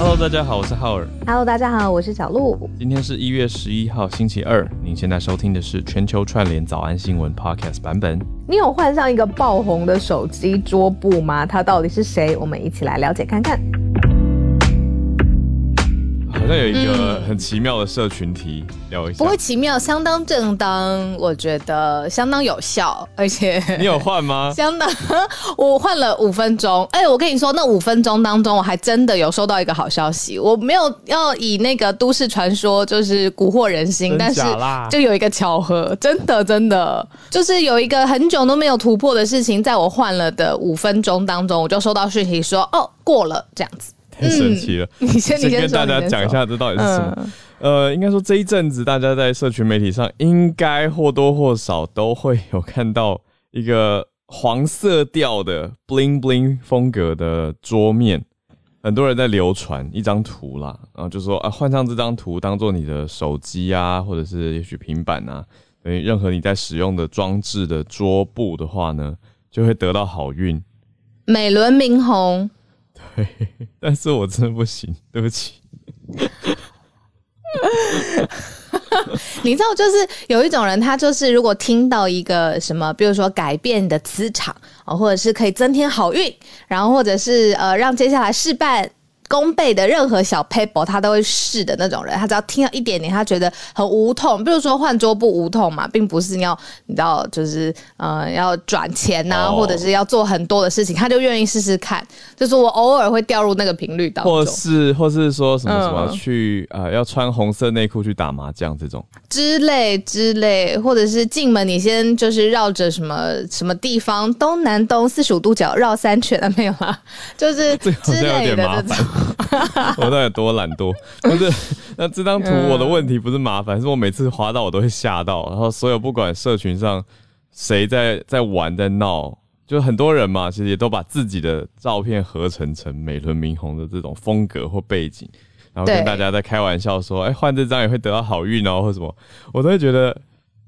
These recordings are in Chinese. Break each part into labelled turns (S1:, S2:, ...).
S1: Hello，大家好，我是浩尔。
S2: Hello，大家好，我是小鹿。
S1: 今天是一月十一号，星期二。您现在收听的是全球串联早安新闻 Podcast 版本。
S2: 你有换上一个爆红的手机桌布吗？它到底是谁？我们一起来了解看看。
S1: 好像有一个很奇妙的社群题，聊一下
S3: 不。会奇妙，相当正当，我觉得相当有效，而且
S1: 你有换吗？
S3: 相当。我换了五分钟，哎、我跟你说，那五分钟当中，我还真的有收到一个好消息。我没有要以那个都市传说就是蛊惑人心，但是就有一个巧合，真的真的就是有一个很久都没有突破的事情，在我换了的五分钟当中，我就收到讯息说，哦，过了这样子。
S1: 太神奇了。
S3: 你先，你先说
S1: 跟大家讲一下这到底是什么。
S3: 嗯
S1: 呃，应该说这一阵子，大家在社群媒体上应该或多或少都会有看到一个黄色调的 bling bling 风格的桌面，很多人在流传一张图啦，然后就说啊，换上这张图当做你的手机啊，或者是也许平板啊，等于任何你在使用的装置的桌布的话呢，就会得到好运。
S3: 美轮明宏。
S1: 但是我真的不行，对不起。
S3: 你知道，就是有一种人，他就是如果听到一个什么，比如说改变的磁场啊，或者是可以增添好运，然后或者是呃让接下来事半功倍的任何小 paper，他都会试的那种人。他只要听到一点点，他觉得很无痛，比如说换桌布无痛嘛，并不是你要你知道，就是呃要转钱呐、
S1: 哦
S3: 或者是要做很多的事情，他就愿意试试看。就是我偶尔会掉入那个频率当中
S1: 或是或是说什么什么
S3: 嗯
S1: 去呃要穿红色内裤去打麻将这种，
S3: 之类之类，或者是进门你先就是绕着什么什么地方东南东四十五度角绕三圈啊，没有啦，就是 之类的这种。
S1: 烦。我到底有多懒惰？不是，那这张图
S3: 嗯
S1: 我的问题不是麻烦，是我每次滑到我都会吓到，然后所有不管社群上谁在在玩在闹。就很多人嘛，其实也都把自己的照片合成成美轮明宏的这种风格或背景，然后跟大家在开玩笑说：“哎、换这张也会得到好运哦，或什么。”我都会觉得，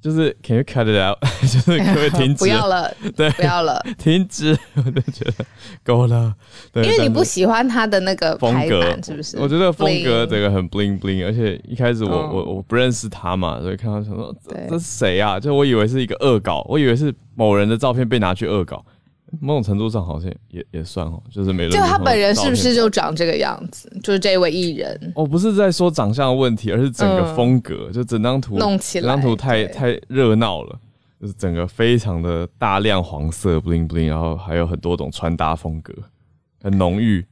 S1: 就是 Can you cut it out？就是可不可以停止？
S3: 不要了，
S1: 对，
S3: 不要了，
S1: 停止，我就觉得够了。对，
S3: 因为你不喜欢他的那个
S1: 风格，
S3: 是不是？
S1: 我觉得风格这个很 bling bling，而且一开始我、
S3: 嗯
S1: 我我不认识他嘛，所以看到想说这
S3: 对
S1: 这是谁啊？就我以为是一个恶搞，我以为是某人的照片被拿去恶搞，某种程度上好像也也算哦，就是没人
S3: 就他本人是不是就长这个样子？就是这位艺人，
S1: 我不是在说长相的问题，而是整个
S3: 嗯
S1: 风格，就整张图
S3: 弄起来
S1: 整张图太太热闹了，就是整个非常的大量黄色 bling bling，然后还有很多种穿搭风格，很浓郁。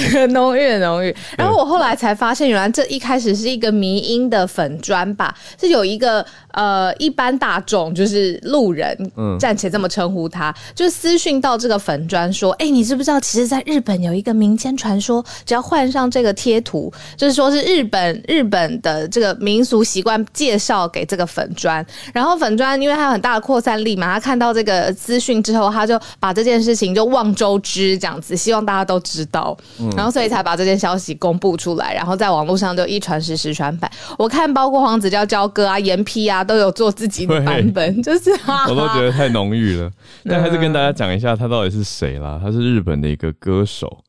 S3: 浓郁浓郁。然后我后来才发现，原来这一开始是一个迷音的粉砖吧，是有一个呃一般大众就是路人，
S1: 嗯
S3: 暂且这么称呼他，就私讯到这个粉砖说，哎、你知不知道，其实在日本有一个民间传说，只要换上这个贴图，就是说是日本日本的这个民俗习惯介绍给这个粉砖，然后粉砖因为它有很大的扩散力嘛，他看到这个资讯之后，他就把这件事情就望周知这样子，希望大家都知道。然后所以才把这件消息公布出来，然后在网络上就一传十，十传百。我看包括黄子佼佼哥啊、严批啊，都有做自己的版本，就是哈哈
S1: 我都觉得太浓郁了。但还是跟大家讲一下，他到底是谁啦？他是日本的一个歌手。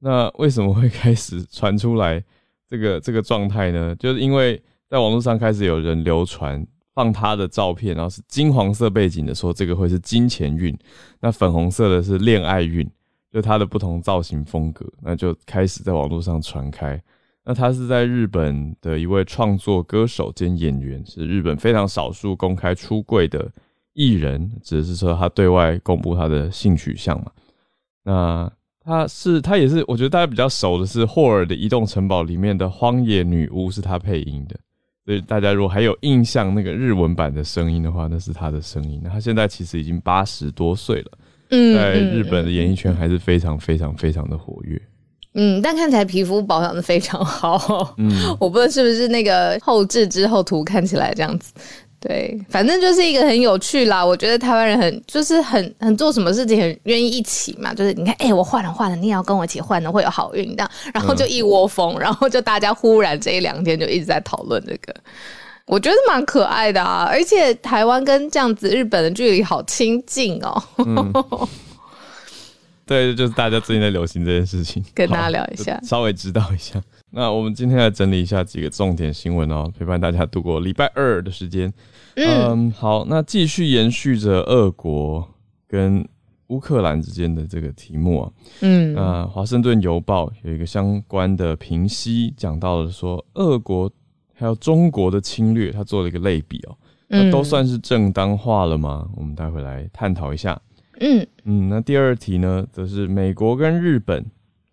S1: 那为什么会开始传出来这个 这个状态呢？就是因为在网络上开始有人流传放他的照片，然后是金黄色背景的，说这个会是金钱运；那粉红色的是恋爱运，就他的不同造型风格，那就开始在网络上传开。那他是在日本的一位创作歌手兼演员，是日本非常少数公开出柜的艺人，只是说他对外公布他的性取向嘛。那他是他也是，我觉得大家比较熟的是霍尔的《移动城堡》里面的荒野女巫是他配音的，所以大家如果还有印象那个日文版的声音的话，那是他的声音。那他现在其实已经八十多岁了，
S3: 嗯
S1: 在
S3: 嗯
S1: 日本的演艺圈还是非常非常非常的活跃。
S3: 嗯，但看起来皮肤保养的非常好。
S1: 嗯，
S3: 我不知道是不是那个后置之后图看起来这样子。对，反正就是一个很有趣啦。我觉得台湾人很就是很很做什么事情很愿意一起嘛，就是你看，哎、我换了换了，你也要跟我一起换的，会有好运这样，然后就一窝蜂，然后就大家忽然这一两天就一直在讨论这个。我觉得蛮可爱的啊，而且台湾跟这样子日本的距离好亲近哦。
S1: 对，就是大家最近在流行这件事情，
S3: 跟大家聊一下
S1: 稍微知道一下。那我们今天来整理一下几个重点新闻哦，陪伴大家度过礼拜二的时间。
S3: 嗯，
S1: 好，那继续延续着俄国跟乌克兰之间的这个题目啊，
S3: 嗯
S1: 那《华盛顿邮报》有一个相关的评析，讲到了说，俄国还有中国的侵略，他做了一个类比哦，那都算是正当化了吗？我们待会来探讨一下。
S3: 嗯
S1: 嗯，那第二题呢，则是美国跟日本，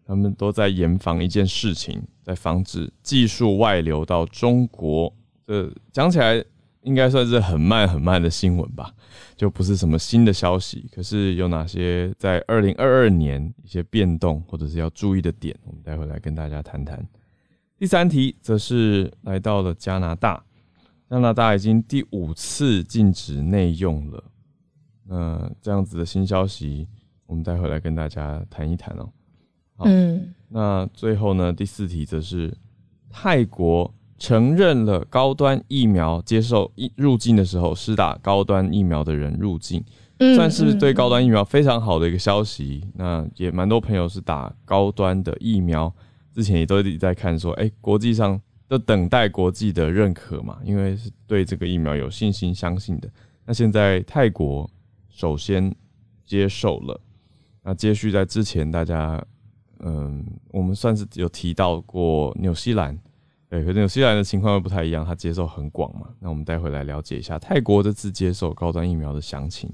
S1: 他们都在严防一件事情，在防止技术外流到中国。这讲起来应该算是很慢很慢的新闻吧，就不是什么新的消息。可是有哪些在二零二二年一些变动，或者是要注意的点，我们待会来跟大家谈谈。第三题则是来到了加拿大，加拿大已经第五次禁止内用了。那这样子的新消息，我们待会来跟大家谈一谈哦、好
S3: 嗯。
S1: 那最后呢，第四题则是泰国承认了高端疫苗接受疫入境的时候施打高端疫苗的人入境，
S3: 嗯
S1: 算是对高端疫苗非常好的一个消息。那也蛮多朋友是打高端的疫苗，之前也都一直在看说，哎、国际上都等待国际的认可嘛，因为是对这个疫苗有信心、相信的。那现在泰国首先接受了，那接续在之前大家，嗯，我们算是有提到过纽西兰，对，可是纽西兰的情况又不太一样，它接受很广嘛。那我们待会来了解一下泰国这次接受高端疫苗的详情。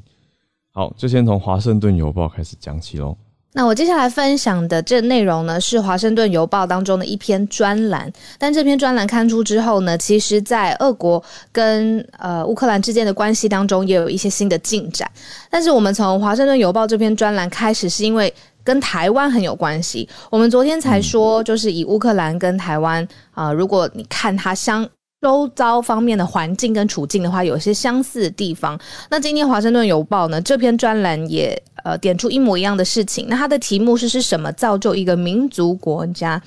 S1: 好，就先从《华盛顿邮报》开始讲起喽。
S3: 那我接下来分享的这内容呢，是《华盛顿邮报》当中的一篇专栏。但这篇专栏刊出之后呢，其实在俄国跟呃乌克兰之间的关系当中，也有一些新的进展。但是我们从《华盛顿邮报》这篇专栏开始，是因为跟台湾很有关系。我们昨天才说，就是以乌克兰跟台湾啊、如果你看它相。周遭方面的环境跟处境的话，有些相似的地方。那今天《华盛顿邮报》呢这篇专栏也呃点出一模一样的事情。那它的题目是是什么造就一个民族国家？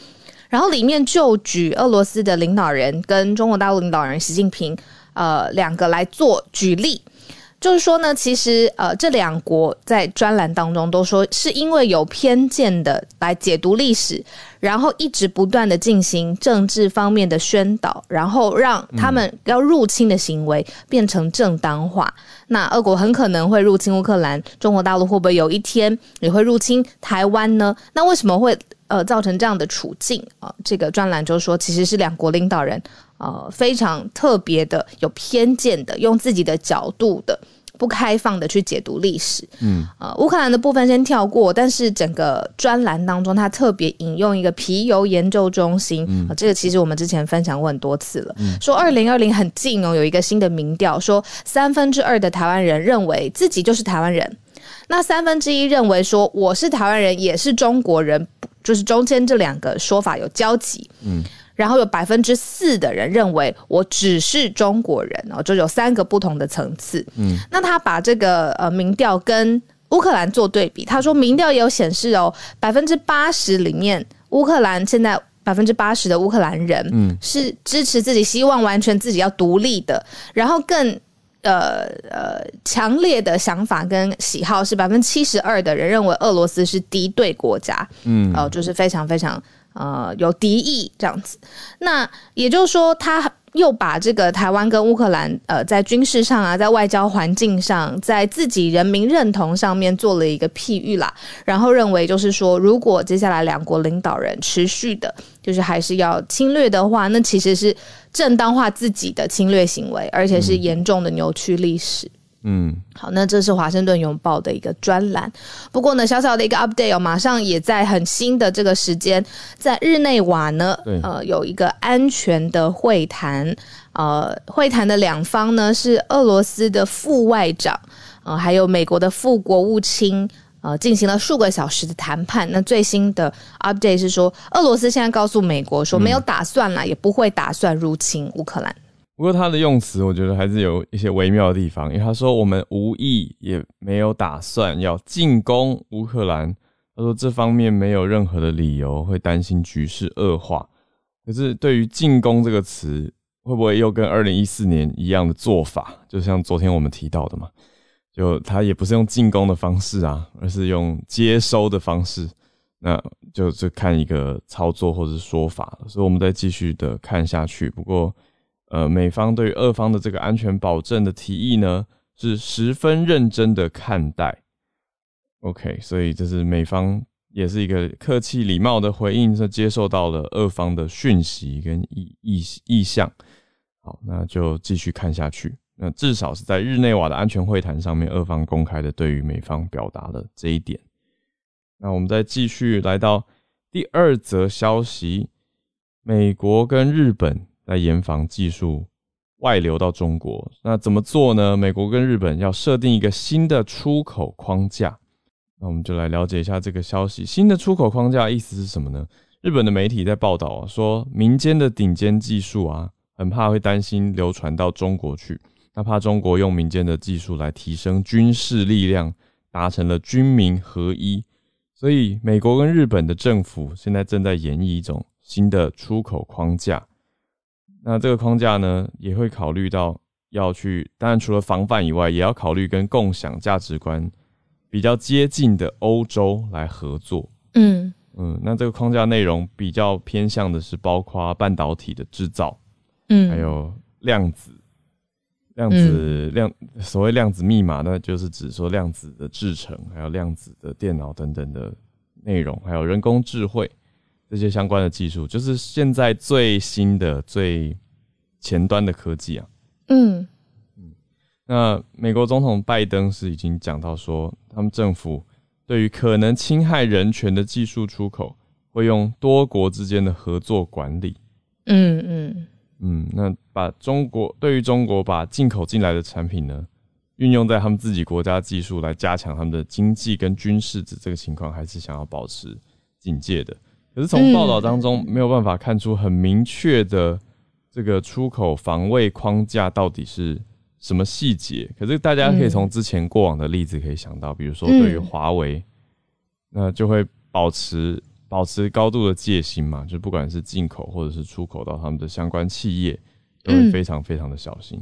S3: 然后里面就举俄罗斯的领导人跟中国大陆领导人习近平呃两个来做举例。就是说呢，其实呃，这两国在专栏当中都说，是因为有偏见的来解读历史，然后一直不断的进行政治方面的宣导，然后让他们要入侵的行为变成正当化。那俄国很可能会入侵乌克兰，中国大陆会不会有一天也会入侵台湾呢？那为什么会呃造成这样的处境啊、呃这个专栏就说，其实是两国领导人呃非常特别的、有偏见的，用自己的角度的。不开放的去解读历史，
S1: 嗯，
S3: 呃，乌克兰的部分先跳过，但是整个专栏当中，他特别引用一个皮尤研究中心，呃这个其实我们之前分享过很多次了，说二零二零很近哦，有一个新的民调，说三分之二的台湾人认为自己就是台湾人，那三分之一认为说我是台湾人，也是中国人，就是中间这两个说法有交集，
S1: 嗯
S3: 然后有百分之四的人认为我只是中国人哦，就有三个不同的层次。
S1: 嗯，
S3: 那他把这个呃民调跟乌克兰做对比，他说民调也有显示哦，百分之八十里面乌克兰现在。百分之八十的乌克兰人，
S1: 嗯
S3: 是支持自己，希望完全自己要独立的，然后更呃呃强烈的想法跟喜好是百分之七十二的人认为俄罗斯是敌对国家，
S1: 嗯
S3: 呃，就是非常非常呃有敌意这样子。那也就是说，他又把这个台湾跟乌克兰呃在军事上啊，在外交环境上，在自己人民认同上面做了一个譬喻啦，然后认为就是说，如果接下来两国领导人持续的，就是还是要侵略的话，那其实是正当化自己的侵略行为，而且是严重的扭曲历史。好，那这是华盛顿邮报的一个专栏。不过呢，小小的一个 update 哦，马上也在很新的这个时间，在日内瓦呢
S1: 对，
S3: 呃，有一个安全的会谈。呃，会谈的两方呢是俄罗斯的副外长，呃，还有美国的副国务卿。呃，进行了数个小时的谈判。那最新的 update 是说，俄罗斯现在告诉美国说，没有打算啦，也不会打算入侵乌克兰。
S1: 不过他的用词，我觉得还是有一些微妙的地方，因为他说我们无意也没有打算要进攻乌克兰，他说这方面没有任何的理由会担心局势恶化。可是对于进攻这个词，会不会又跟二零一四年一样的做法？就像昨天我们提到的嘛，就他也不是用进攻的方式啊，而是用接收的方式，那就是看一个操作或者是说法。所以我们再继续的看下去。不过，呃，美方对于俄方的这个安全保证的提议呢，是十分认真的看待。OK，所以这是美方也是一个客气礼貌的回应，是接受到了俄方的讯息跟意意意向。好，那就继续看下去。那至少是在日内瓦的安全会谈上面，俄方公开的对于美方表达了这一点。那我们再继续来到第二则消息：美国跟日本来严防技术外流到中国。那怎么做呢？美国跟日本要设定一个新的出口框架。那我们就来了解一下这个消息。新的出口框架意思是什么呢？日本的媒体在报道啊，说民间的顶尖技术啊，很怕会担心流传到中国去。那怕中国用民间的技术来提升军事力量，达成了军民合一，所以美国跟日本的政府现在正在演绎一种新的出口框架。那这个框架呢，也会考虑到要去，当然除了防范以外，也要考虑跟共享价值观比较接近的欧洲来合作。嗯嗯，那这个框架内容比较偏向的是包括半导体的制造，嗯，还有量子。量子量所谓量子密码，那就是指说量子的制成，还有量子的电脑等等的内容，还有人工智慧这些相关的技术，就是现在最新的最前端的科技啊。嗯嗯，那美国总统拜登是已经讲到说，他们政府对于可能侵害人权的技术出口，会用多国之间的合作管理。嗯嗯。嗯，那把中国对于中国把进口进来的产品呢，运用在他们自己国家技术来加强他们的经济跟军事，这这个情况还是想要保持警戒的。可是从报道当中没有办法看出很明确的这个出口防卫框架到底是什么细节。可是大家可以从之前过往的例子可以想到，比如说对于华为，那就会保持。保持高度的戒心嘛，就不管是进口或者是出口到他们的相关企业，都会非常非常的小心。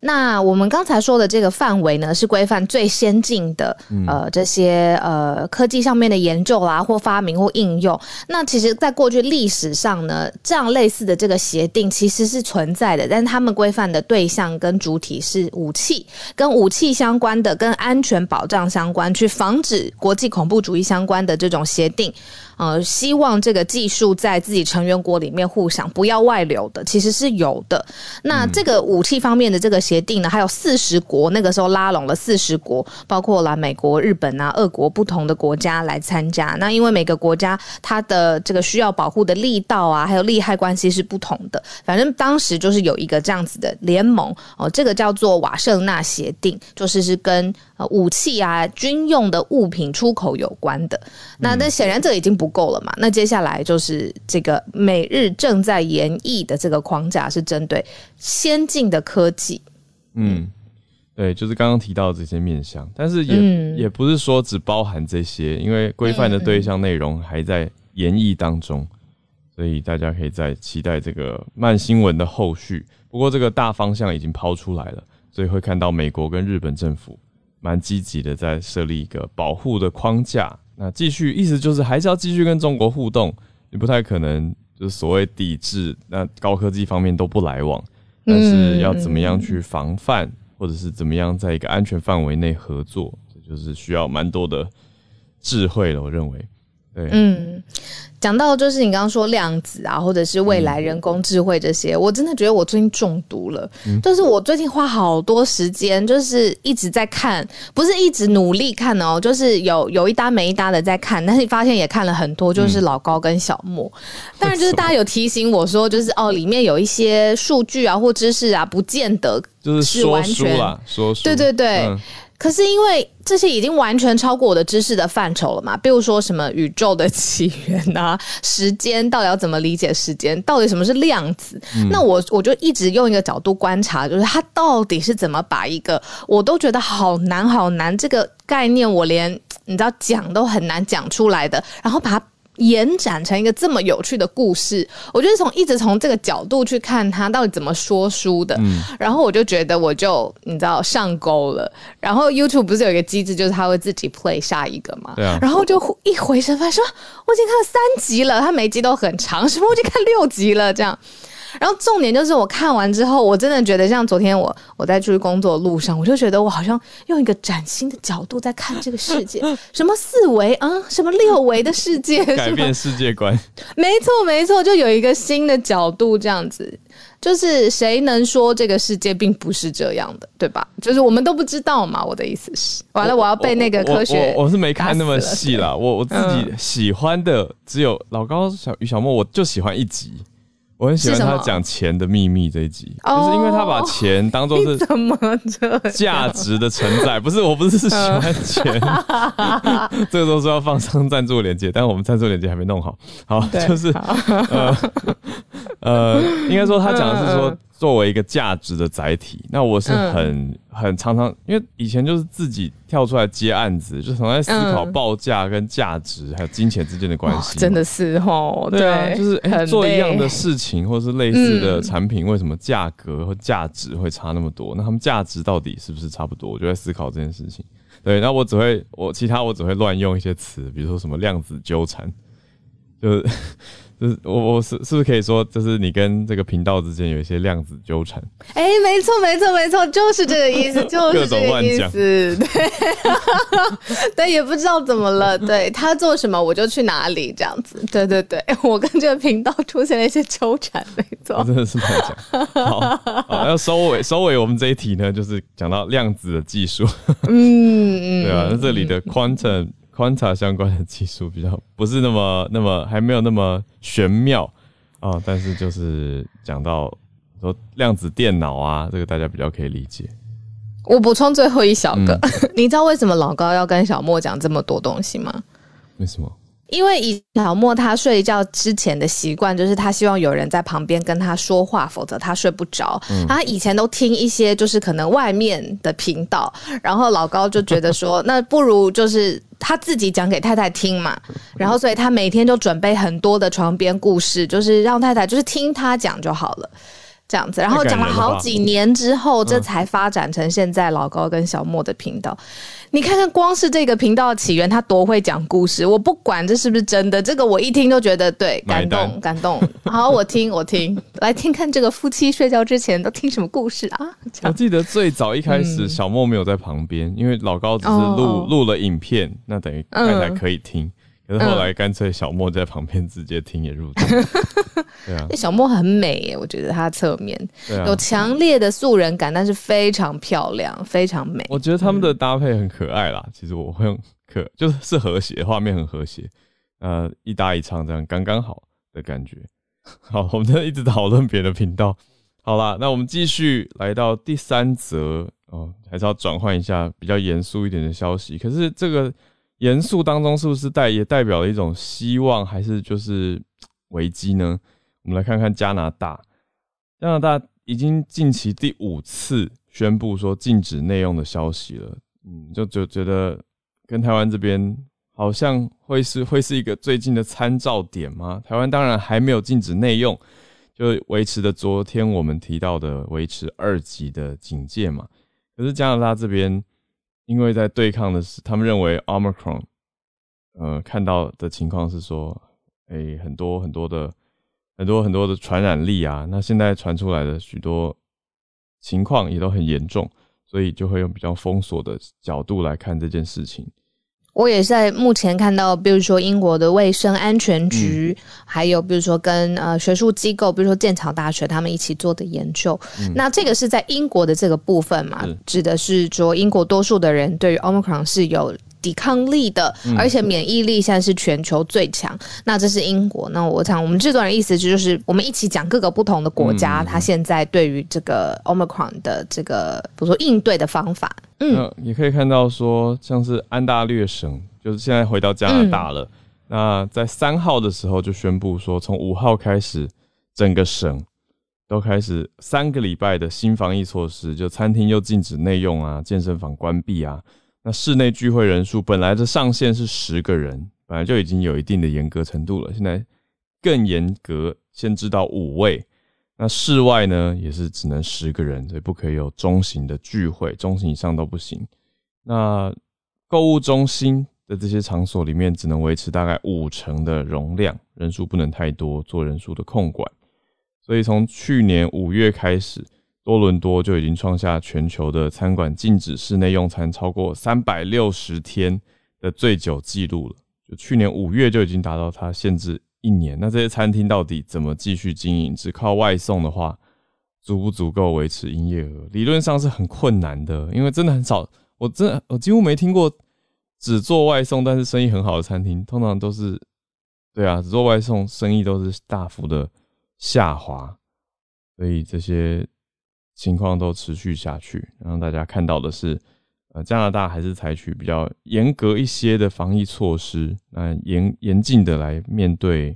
S3: 那我们刚才说的这个范围呢，是规范最先进的呃这些呃科技上面的研究啦，或发明或应用。那其实，在过去历史上呢，这样类似的这个协定其实是存在的，但是他们规范的对象跟主体是武器，跟武器相关的、跟安全保障相关、去防止国际恐怖主义相关的这种协定。呃，希望这个技术在自己成员国里面互享，不要外流的，其实是有的。那这个武器方面的这个协定呢，还有四十国，那个时候拉拢了四十国，包括了美国、日本啊、俄国不同的国家来参加。那因为每个国家它的这个需要保护的力道啊，还有利害关系是不同的。反正当时就是有一个这样子的联盟哦，这个叫做瓦舍纳协定，就是是跟呃武器啊、军用的物品出口有关的。那那显然这已经不。够了嘛？那接下来就是这个美日正在研议的这个框架，是针对先进的科技。
S1: 嗯，对，就是刚刚提到这些面向，但是也也不是说只包含这些，因为规范的对象内容还在研议当中，所以大家可以在期待这个慢新闻的后续。不过这个大方向已经抛出来了，所以会看到美国跟日本政府蛮积极的在设立一个保护的框架。那继续，意思就是还是要继续跟中国互动，你不太可能就是所谓抵制，那高科技方面都不来往，但是要怎么样去防范，或者是怎么样在一个安全范围内合作，这就是需要蛮多的智慧了，我认为。对，嗯，
S3: 讲到就是你刚刚说量子啊，或者是未来人工智慧这些，我真的觉得我最近中毒了。就是我最近花好多时间，就是一直在看，不是一直努力看哦，就是有有一搭没一搭的在看，但是发现也看了很多，就是老高跟小莫。当然，就是大家有提醒我说，就是哦，里面有一些数据啊或知识啊，不见得
S1: 就是完全说书，
S3: 对对对。可是因为这些已经完全超过我的知识的范畴了嘛？比如说什么宇宙的起源啊，时间到底要怎么理解时间？到底什么是量子？那我我就一直用一个角度观察，就是它到底是怎么把一个我都觉得好难好难这个概念，我连你知道讲都很难讲出来的，然后把它延展成一个这么有趣的故事？我就是从一直从这个角度去看他到底怎么说书的，
S1: 嗯
S3: 然后我就觉得我就你知道上钩了。然后 YouTube 不是有一个机制，就是他会自己 play 下一个嘛？然后就一回神发现说，我已经看了三集了，他每集都很长，什么我已经看六集了这样。然后重点就是我看完之后，我真的觉得像昨天我我在出去工作的路上，我就觉得我好像用一个崭新的角度在看这个世界，什么四维啊，什么六维的世界，
S1: 改变世界观。
S3: 没错，没错，就有一个新的角度，这样子，就是谁能说这个世界并不是这样的，对吧？就是我们都不知道嘛。我的意思是，完了，我要被那个科学
S1: 我我我是没看那么细啦，我我自己喜欢的只有老高小于小莫，我就喜欢一集。我很喜欢他讲钱的秘密这一集，
S3: 哦
S1: 就是因为他把钱当做是
S3: 怎么这？
S1: 价值的承载，不是我不是喜欢钱，这个都是要放上赞助链接，但我们赞助链接还没弄好。好，就是呃呃，应该说他讲的是说，作为一个价值的载体，那我是很很常常，因为以前就是自己跳出来接案子，就常在思考
S3: 嗯
S1: 报价跟价值还有金钱之间的关
S3: 哦
S1: 系嘛。
S3: 真的是哦，
S1: 对啊，就是做一样的事情，或是类似的
S3: 嗯
S1: 产品，为什么价格和价值会差那么多？那他们价值到底是不是差不多？我就在思考这件事情。对，那我只会我其他我只会乱用一些词，比如说什么量子纠缠，就是就是我我是是不是可以说，就是你跟这个频道之间有一些量子纠缠？
S3: 哎，没错，没错，没错，就是这个意思，就是这个意思。对，对，也不知道怎么了。对他做什么，我就去哪里，这样子。对对对，我跟这个频道出现了一些纠缠，没错。
S1: 真的是乱讲。好，好，要收尾收尾，我们这一题呢，就是讲到量子的技术。
S3: 嗯嗯，
S1: 对啊，那这里的 quantum quanta 相关的技术比较不是那么 那么还没有那么玄妙啊、但是就是讲到说量子电脑啊，这个大家比较可以理解。
S3: 我补充最后一小个，
S1: 嗯
S3: 你知道为什么老高要跟小莫讲这么多东西吗？
S1: 为什么？
S3: 因为以小莫他睡觉之前的习惯，就是他希望有人在旁边跟他说话，否则他睡不着。他以前都听一些就是可能外面的频道，然后老高就觉得说，那不如就是他自己讲给太太听嘛。然后所以他每天就准备很多的床边故事，就是让太太就是听他讲就好了。这样子，然后讲了好几年之后，这才发展成现在老高跟小莫的频道。你看看，光是这个频道的起源，他多会讲故事。我不管这是不是真的，这个我一听都觉得对，感动，感动。好，我听，我听，来听看这个夫妻睡觉之前都听什么故事啊？
S1: 我记得最早一开始小莫没有在旁边，因为老高只是录
S3: 哦
S1: 录了影片，那等于
S3: 嗯
S1: 太太可以听。可是后来干脆小莫在旁边直接听也入镜。对啊
S3: 那，小莫很美耶，我觉得她侧面
S1: 啊
S3: 有。强烈的素人感，但是非常漂亮，非常美。
S1: 我觉得他们的搭配很可爱啦。其实我会用可就是是和谐，画面很和谐，呃，一搭一唱这样刚刚好的感觉。好，我们在一直讨论别的频道。好啦，那我们继续来到第三则哦，还是要转换一下比较严肃一点的消息。可是这个严肃当中，是不是代也代表了一种希望，还是就是 危机呢？我们来看看加拿大，加拿大已经近期第五次宣布说禁止内用的消息了。嗯，就就觉得跟台湾这边好像会是会是一个最近的参照点吗？台湾当然还没有禁止内用，就维持的昨天我们提到的维持二级的警戒嘛。可是加拿大这边因为在对抗的是，他们认为 Omicron，呃，看到的情况是说，诶、很多很多的很多很多的传染力啊，那现在传出来的许多情况也都很严重，所以就会用比较封锁的角度来看这件事情。
S3: 我也是在目前看到，比如说英国的卫生安全局，还有比如说跟呃学术机构，比如说剑桥大学他们一起做的研究。那这个是在英国的这个部分嘛，指的是说英国多数的人对于 Omicron 是有抵抗力的，而且免疫力现在是全球最强。那这是英国。那我想我们制作人意思就是，我们一起讲各个不同的国家，它现在对于这个 Omicron 的这个比如说应对的方法。嗯
S1: 那也可以看到说，像是安大略省，就是现在回到加拿大了。
S3: 嗯
S1: 那在三号的时候就宣布说，从五号开始，整个省都开始三个礼拜的新防疫措施，就餐厅又禁止内用啊，健身房关闭啊。那室内聚会人数本来的上限是十个人，本来就已经有一定的严格程度了，现在更严格，限制到五位。那室外呢，也是只能十个人，所以不可以有中型的聚会，中型以上都不行。那购物中心的这些场所里面，只能维持大概五成的容量，人数不能太多，做人数的控管。所以从去年五月开始，多伦多就已经创下全球的餐馆禁止室内用餐超过三百六十天的最久记录了。就去年五月就已经达到它限制。一年，那这些餐厅到底怎么继续经营？只靠外送的话，足不足够维持营业额？理论上是很困难的，因为真的很少，我真的我几乎没听过只做外送但是生意很好的餐厅，通常都是对啊，只做外送生意都是大幅的下滑，所以这些情况都持续下去，让大家看到的是。呃，加拿大还是采取比较严格一些的防疫措施，那严严禁的来面对，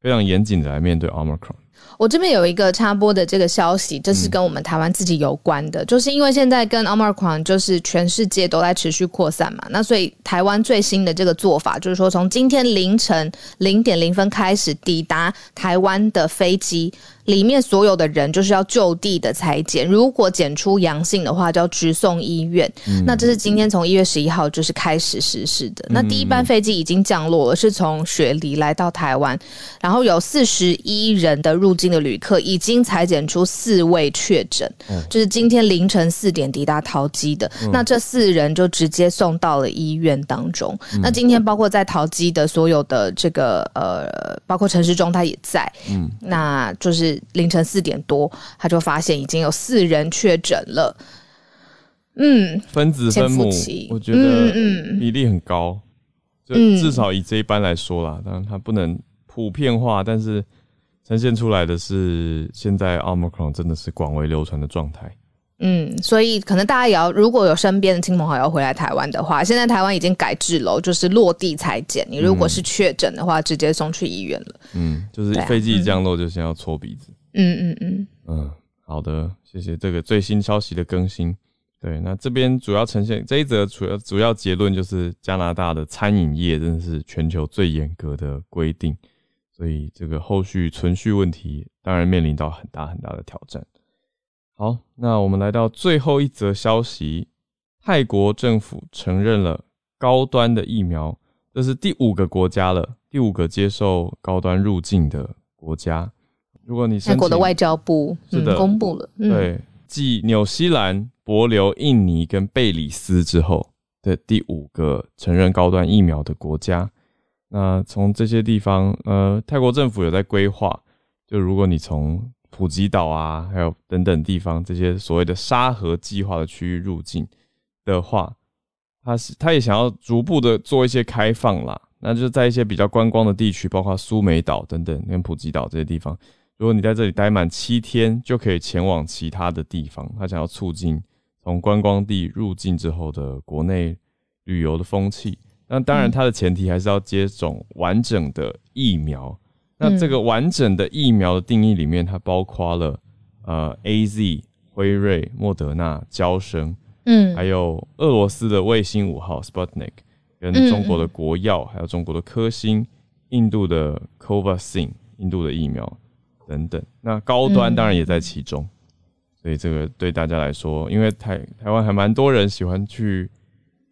S1: 非常严谨的来面对 Omicron。
S3: 我这边有一个插播的这个消息，这是跟我们台湾自己有关的，就是因为现在跟 Omicron 就是全世界都在持续扩散嘛，那所以台湾最新的这个做法就是说，从今天凌晨零点零分开始抵达台湾的飞机。里面所有的人就是要就地的裁剪，如果检出阳性的话，就要直送医院。那这是今天从一月十一号就是开始实施的。那第一班飞机已经降落了，是从雪梨来到台湾，然后有四十一人的入境的旅客已经裁剪出四位确诊，就是今天凌晨四点抵达桃机的。那这四人就直接送到了医院当中。那今天包括在桃机的所有的这个呃，包括陈世忠他也在，嗯，那就是。凌晨四点多，他就发现已经有四人确诊了。嗯，
S1: 分子分母，我觉得比例很高，就至少以这一班来说啦，当然它不能普遍化，但是呈现出来的是现在 Omicron 真的是广为流传的状态。
S3: 嗯，所以可能大家也要，如果有身边的亲朋好友回来台湾的话，现在台湾已经改制了，就是落地裁剪。你如果是确诊的话，直接送去医院了。
S1: 嗯，就是飞机一降落就先要搓鼻子。
S3: 嗯嗯嗯
S1: 嗯，好的，谢谢这个最新消息的更新。对，那这边主要呈现这一则主要主要结论就是加拿大的餐饮业真的是全球最严格的规定，所以这个后续存续问题当然面临到很大很大的挑战。好，那我们来到最后一则消息，泰国政府承认了高端的疫苗，这是第五个国家了，第五个接受高端入境的国家。如果你
S3: 泰国的外交部
S1: 是的
S3: 公布了，
S1: 对，继纽西兰、博留、印尼跟贝里斯之后的第五个承认高端疫苗的国家。那从这些地方，呃，泰国政府有在规划，就如果你从普吉岛啊，还有等等地方这些所谓的沙河计划的区域入境的话，他是他也想要逐步的做一些开放啦。那就在一些比较观光的地区，包括苏梅岛等等跟普吉岛这些地方，如果你在这里待满七天，就可以前往其他的地方。他想要促进从观光地入境之后的国内旅游的风气。那当然，它的前提还是要接种完整的疫苗。那这个完整的疫苗的定义里面，它包括了呃，A Z、辉瑞、莫德纳、交生，嗯，还有俄罗斯的卫星五号 Sputnik，跟中国的国药，还有中国的科兴、印度的 Covaxin、印度的疫苗等等。那高端当然也在其中，所以这个对大家来说，因为台台湾还蛮多人喜欢去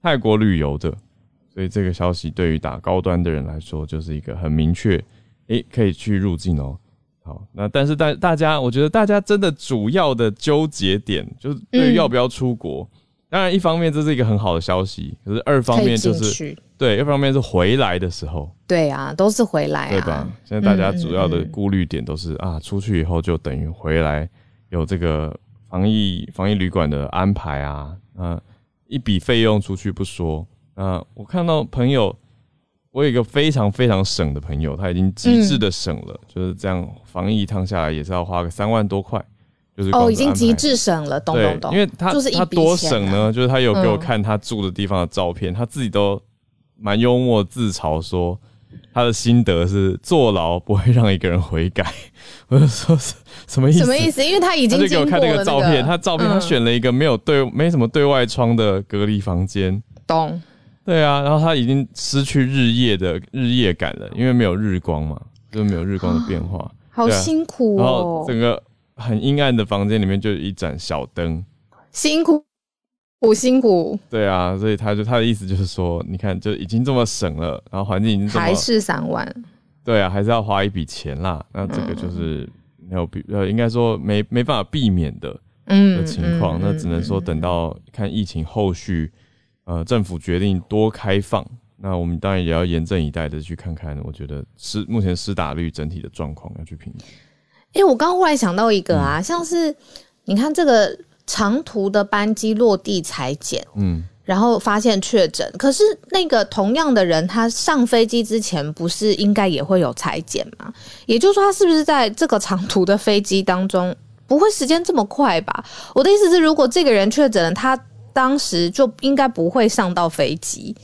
S1: 泰国旅游的，所以这个消息对于打高端的人来说，就是一个很明确。诶，可以去入境哦。好，那但是大大家，我觉得大家真的主要的纠结点就是对于要不要出国。当然，一方面这是一个很好的消息，可是二方面就是对，一方面是回来的时候。
S3: 对啊，都是回来，
S1: 对吧？现在大家主要的顾虑点都是啊，出去以后就等于回来有这个防疫防疫旅馆的安排啊，啊，一笔费用出去不说，啊，我看到朋友。我有一个非常非常省的朋友，他已经极致的省了，就是这样防疫一趟下来也是要花个三万多块，就是
S3: 哦，已经极致省了，懂懂懂。
S1: 因为他就是他多省呢，就是他有给我看他住的地方的照片，他自己都蛮幽默自嘲说他的心得是坐牢不会让一个人悔改。我就说什么意思？
S3: 什么意思？因为他已经
S1: 就给我看那个照片，他照片他选了一个没有对没什么对外窗的隔离房间，
S3: 懂。
S1: 对啊，然后他已经失去日夜的日夜感了，因为没有日光嘛，就没有日光的变化，
S3: 好辛苦
S1: 然后
S3: 哦，
S1: 整个很阴暗的房间里面就有一盏小灯。
S3: 辛苦，苦辛苦，
S1: 对啊，所以他就他的意思就是说，你看就已经这么省了，然后环境已经这么
S3: 还是三万，
S1: 对啊，还是要花一笔钱啦。那这个就是没有避呃，应该说没没办法避免的嗯的
S3: 嗯
S1: 情况，
S3: 嗯
S1: 那只能说等到看疫情后续，呃，政府决定多开放，那我们当然也要严阵以待的去看看。我觉得是目前施打率整体的状况要去评估。
S3: 哎、我刚忽然想到一个
S1: 嗯
S3: 啊，像是你看这个长途的班机落地裁剪，
S1: 嗯，
S3: 然后发现确诊，可是那个同样的人，他上飞机之前不是应该也会有裁剪吗？也就是说，他是不是在这个长途的飞机当中不会时间这么快吧？我的意思是，如果这个人确诊了，他当时就应该不会上到飞机，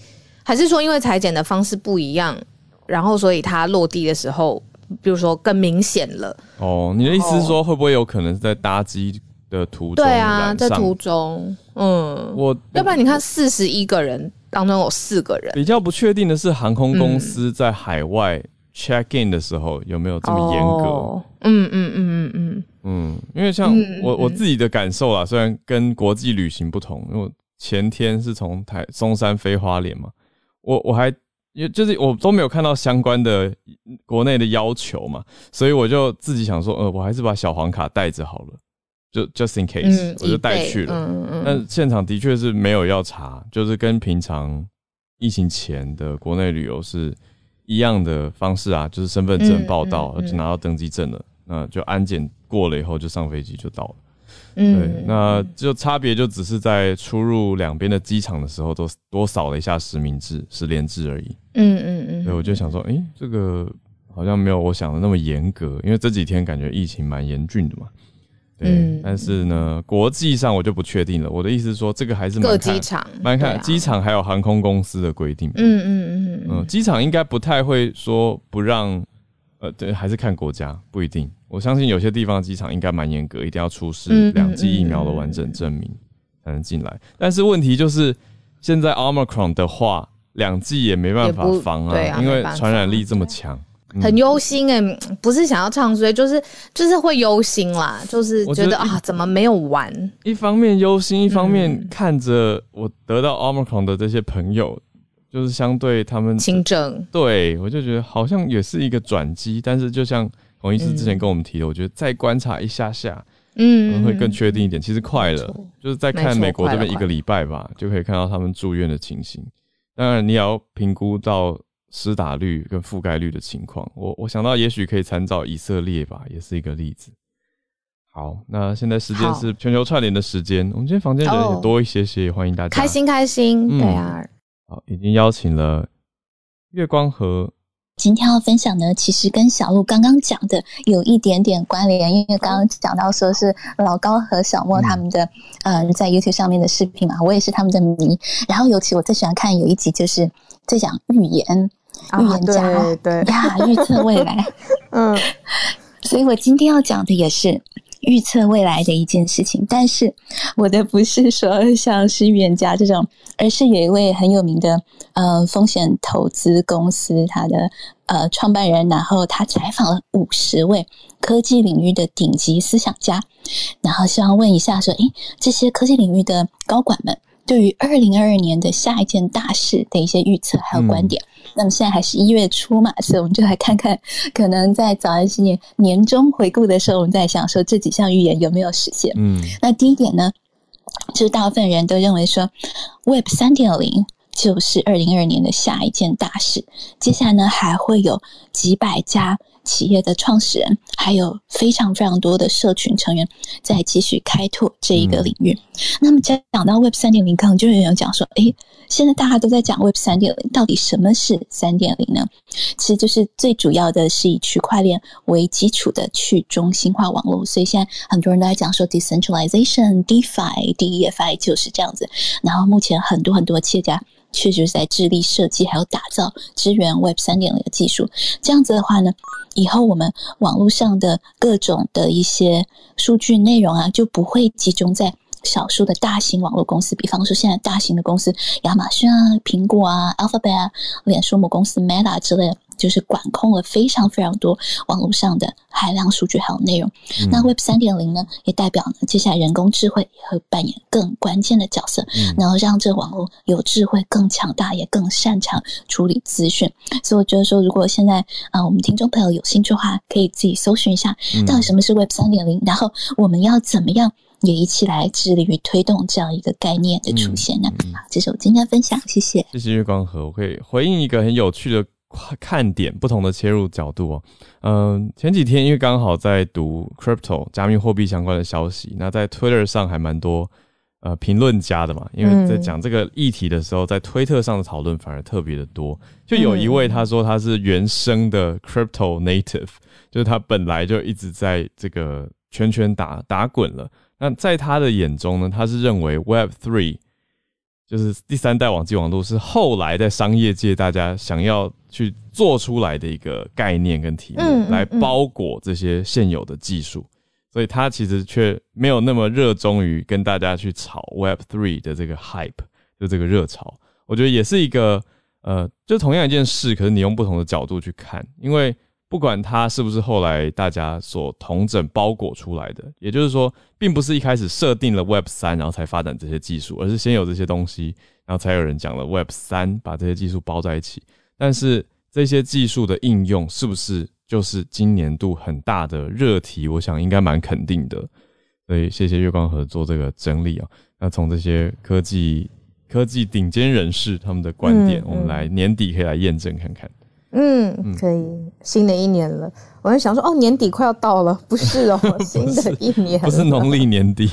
S3: 还是说因为裁剪的方式不一样，然后所以它落地的时候，比如说更明显了？
S1: 哦，你的意思是说会不会有可能是在搭机的途中
S3: 对啊，在途中，嗯，
S1: 我
S3: 要不然你看四十一个人当中有四个人。
S1: 比较不确定的是，航空公司在海外 check in 的时候有没有这么严格？
S3: 哦嗯嗯嗯嗯嗯，
S1: 嗯，因为像
S3: 嗯
S1: 我
S3: 嗯
S1: 我自己的感受啦，虽然跟国际旅行不同，因为我前天是从台松山飞花莲嘛，我我还也就是我都没有看到相关的国内的要求嘛，所以我就自己想说，呃，我还是把小黄卡带着好了，就 just in case，、
S3: 嗯，
S1: 我就带去了。
S3: 嗯嗯
S1: 但现场的确是没有要查，就是跟平常疫情前的国内旅游是一样的方式啊，就是身份证
S3: 嗯
S1: 报到，就拿到登机证了，那就安检过了以后就上飞机就到了。
S3: 嗯
S1: 对，那就差别就只是在出入两边的机场的时候都多扫了一下实名制、实联制而已。
S3: 嗯嗯嗯，
S1: 所以我就想说，诶，这个好像没有我想的那么严格，因为这几天感觉疫情蛮严峻的嘛。对，
S3: 嗯
S1: 但是呢，国际上我就不确定了。我的意思是说，这个还是
S3: 各
S1: 蛮看
S3: 机场
S1: 蛮看机场还有航空公司的规定。
S3: 嗯嗯嗯嗯
S1: 嗯，机场应该不太会说不让，呃，对，还是看国家，不一定。我相信有些地方的机场应该蛮严格，一定要出示两剂疫苗的完整证明才能进来。但是问题就是，现在 Omicron 的话，两剂也没办法防
S3: 对啊
S1: 因为传染力这么强。
S3: 嗯，很忧心哎、不是想要唱衰，就是就是会忧心啦，就是
S1: 我觉得
S3: 啊，怎么没有玩？
S1: 一方面忧心，一方面
S3: 嗯
S1: 看着我得到 Omicron 的这些朋友，就是相对他们
S3: 轻症，
S1: 对我就觉得好像也是一个转机，但是就像洪医师之前跟我们提的，我觉得再观察一下下，
S3: 嗯，
S1: 会更确定一点。其实快了，就是在看美国这边一个礼拜吧，就可以看到他们住院的情形。当然，你也要评估到施打率跟覆盖率的情况。我我想到也许可以参照以色列吧，也是一个例子。好，那现在时间是全球串联的时间，我们今天房间人也
S3: 哦
S1: 多一些些，欢迎大家
S3: 开。心开心，
S1: 嗯
S3: 对啊，
S1: 好，已经邀请了月光和
S4: 今天要分享呢，其实跟小鹿刚刚讲的有一点点关联，因为刚刚讲到说是老高和小莫他们的，嗯、在 YouTube 上面的视频嘛，我也是他们的迷。然后尤其我最喜欢看有一集就是在讲预言，
S2: 啊
S4: 预言家
S2: 对对，
S4: 呀，预测未来。
S2: 嗯，
S4: 所以我今天要讲的也是预测未来的一件事情，但是我的不是说 像是预言家这种，而是有一位很有名的呃风险投资公司，他的呃创办人，然后他采访了五十位科技领域的顶级思想家，然后希望问一下说，诶，这些科技领域的高管们。对于二零二二年的下一件大事的一些预测还有观点，那么现在还是一月初嘛，所以我们就来看看，可能在早安新年年终回顾的时候，我们在想说这几项预言有没有实现。
S1: 嗯
S4: 那第一点呢，就是大部分人都认为说，Web 三点零就是二零二二年的下一件大事。接下来呢，还会有几百家企业的创始人，还有非常非常多的社群成员在继续开拓这一个领域。那么讲到 Web 三点零，可能就有人讲说，诶，现在大家都在讲 Web 三点零，到底什么是三点零呢？其实就是最主要的是以区块链为基础的去中心化网络，所以现在很多人都在讲说 decentralization、DeFi、DeFi 就是这样子。然后目前很多很多企业家确实是在致力设计还有打造支援 Web 三点零的技术。这样子的话呢，以后我们网络上的各种的一些数据内容啊，就不会集中在少数的大型网络公司，比方说现在大型的公司，亚马逊啊、苹果啊、Alphabet 啊、脸书母公司 Meta 之类的。就是管控了非常非常多网络上的海量数据还有内容。那 Web 三点零呢，也代表呢，接下来人工智慧也会扮演更关键的角色，然后让这个网络有智慧、更强大，也更擅长处理资讯。所以我觉得说，如果现在啊，我们听众朋友有兴趣的话，可以自己搜寻一下，到底什么是 Web 三点零，然后我们要怎么样也一起来致力于推动这样一个概念的出现呢？好，这是我今天的分享，谢谢。
S1: 谢谢月光河，我可以回应一个很有趣的。看点不同的切入角度哦，嗯，前几天因为刚好在读 crypto 加密货币相关的消息，那在 Twitter 上还蛮多呃评论家的嘛，因为在讲这个议题的时候，在推特上的讨论反而特别的多。就有一位他说他是原生的 crypto native，就是他本来就一直在这个圈圈打打滚了。那在他的眼中呢，他是认为 Web Three。就是第三代网际网络是后来在商业界大家想要去做出来的一个概念跟题目，来包裹这些现有的技术，所以他其实却没有那么热衷于跟大家去炒 Web Three 的这个 hype，就这个热潮。我觉得也是一个呃，就同样一件事，可是你用不同的角度去看，因为。不管它是不是后来大家所同整包裹出来的，也就是说，并不是一开始设定了 Web 三，然后才发展这些技术，而是先有这些东西，然后才有人讲了 Web 三，把这些技术包在一起。但是这些技术的应用是不是就是今年度很大的热题？我想应该蛮肯定的。所以谢谢月光河做这个整理啊。那从这些科技科技顶尖人士他们的观点，我们来年底可以来验证看看。
S2: 嗯，可以。新的一年了，我在想说，哦，年底快要到了，不是哦，新的一年
S1: 不是农历年底。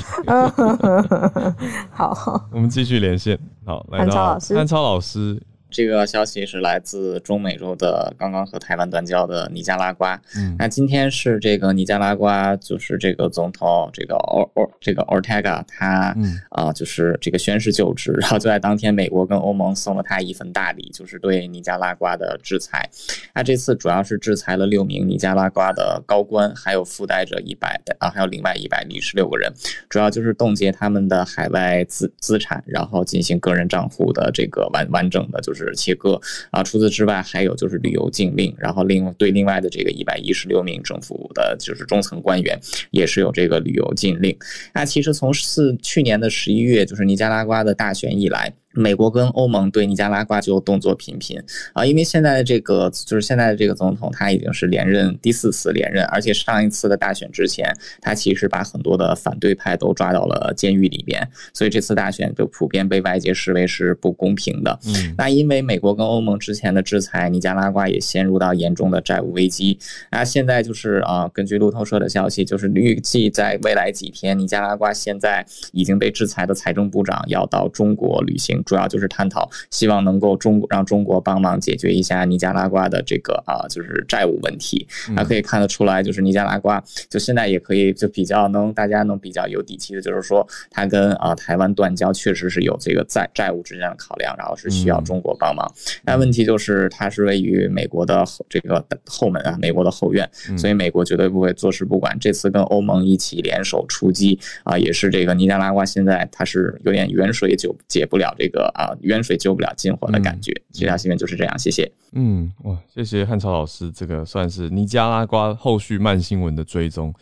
S2: 好，
S1: 我们继续连线。好，来到潘超老师。
S5: 这个消息是来自中美洲的，刚刚和台湾断交的尼加拉瓜。嗯，那今天是这个尼加拉瓜，就是这个总统这个奥奥这个 Ortega 他啊，就是这个宣誓就职，然后就在当天，美国跟欧盟送了他一份大礼，就是对尼加拉瓜的制裁。那这次主要是制裁了六名尼加拉瓜的高官，还有附带着一百啊，还有另外一百一十六个人，主要就是冻结他们的海外资资产，然后进行个人账户的这个完完整的就是。是切割啊！除此之外，还有就是旅游禁令，然后另对另外的这个一百一十六名政府的，就是中层官员，也是有这个旅游禁令。那其实从四去年的十一月，就是尼加拉瓜的大选以来。美国跟欧盟对尼加拉瓜就动作频频啊，因为现在的这个就是现在的这个总统他已经是连任第四次连任，而且上一次的大选之前，他其实把很多的反对派都抓到了监狱里边，所以这次大选就普遍被外界视为是不公平的。嗯，那因为美国跟欧盟之前的制裁，尼加拉瓜也陷入到严重的债务危机。那现在就是啊，根据路透社的消息，就是预计在未来几天，尼加拉瓜现在已经被制裁的财政部长要到中国旅行。主要就是探讨，希望能够中让中国帮忙解决一下尼加拉瓜的这个啊，就是债务问题。那可以看得出来，就是尼加拉瓜就现在也可以就比较能大家能比较有底气的，就是说它跟啊台湾断交确实是有这个债债务之间的考量，然后是需要中国帮忙。但问题就是它是位于美国的这个后门啊，美国的后院，所以美国绝对不会坐视不管。这次跟欧盟一起联手出击啊，也是这个尼加拉瓜现在它是有点远水就解不了这个。啊，远水救不了近火的感觉。其他新闻就是这样，谢谢。
S1: 嗯，哇，谢谢汉超老师，这个算是尼加拉瓜后续慢新闻的追踪，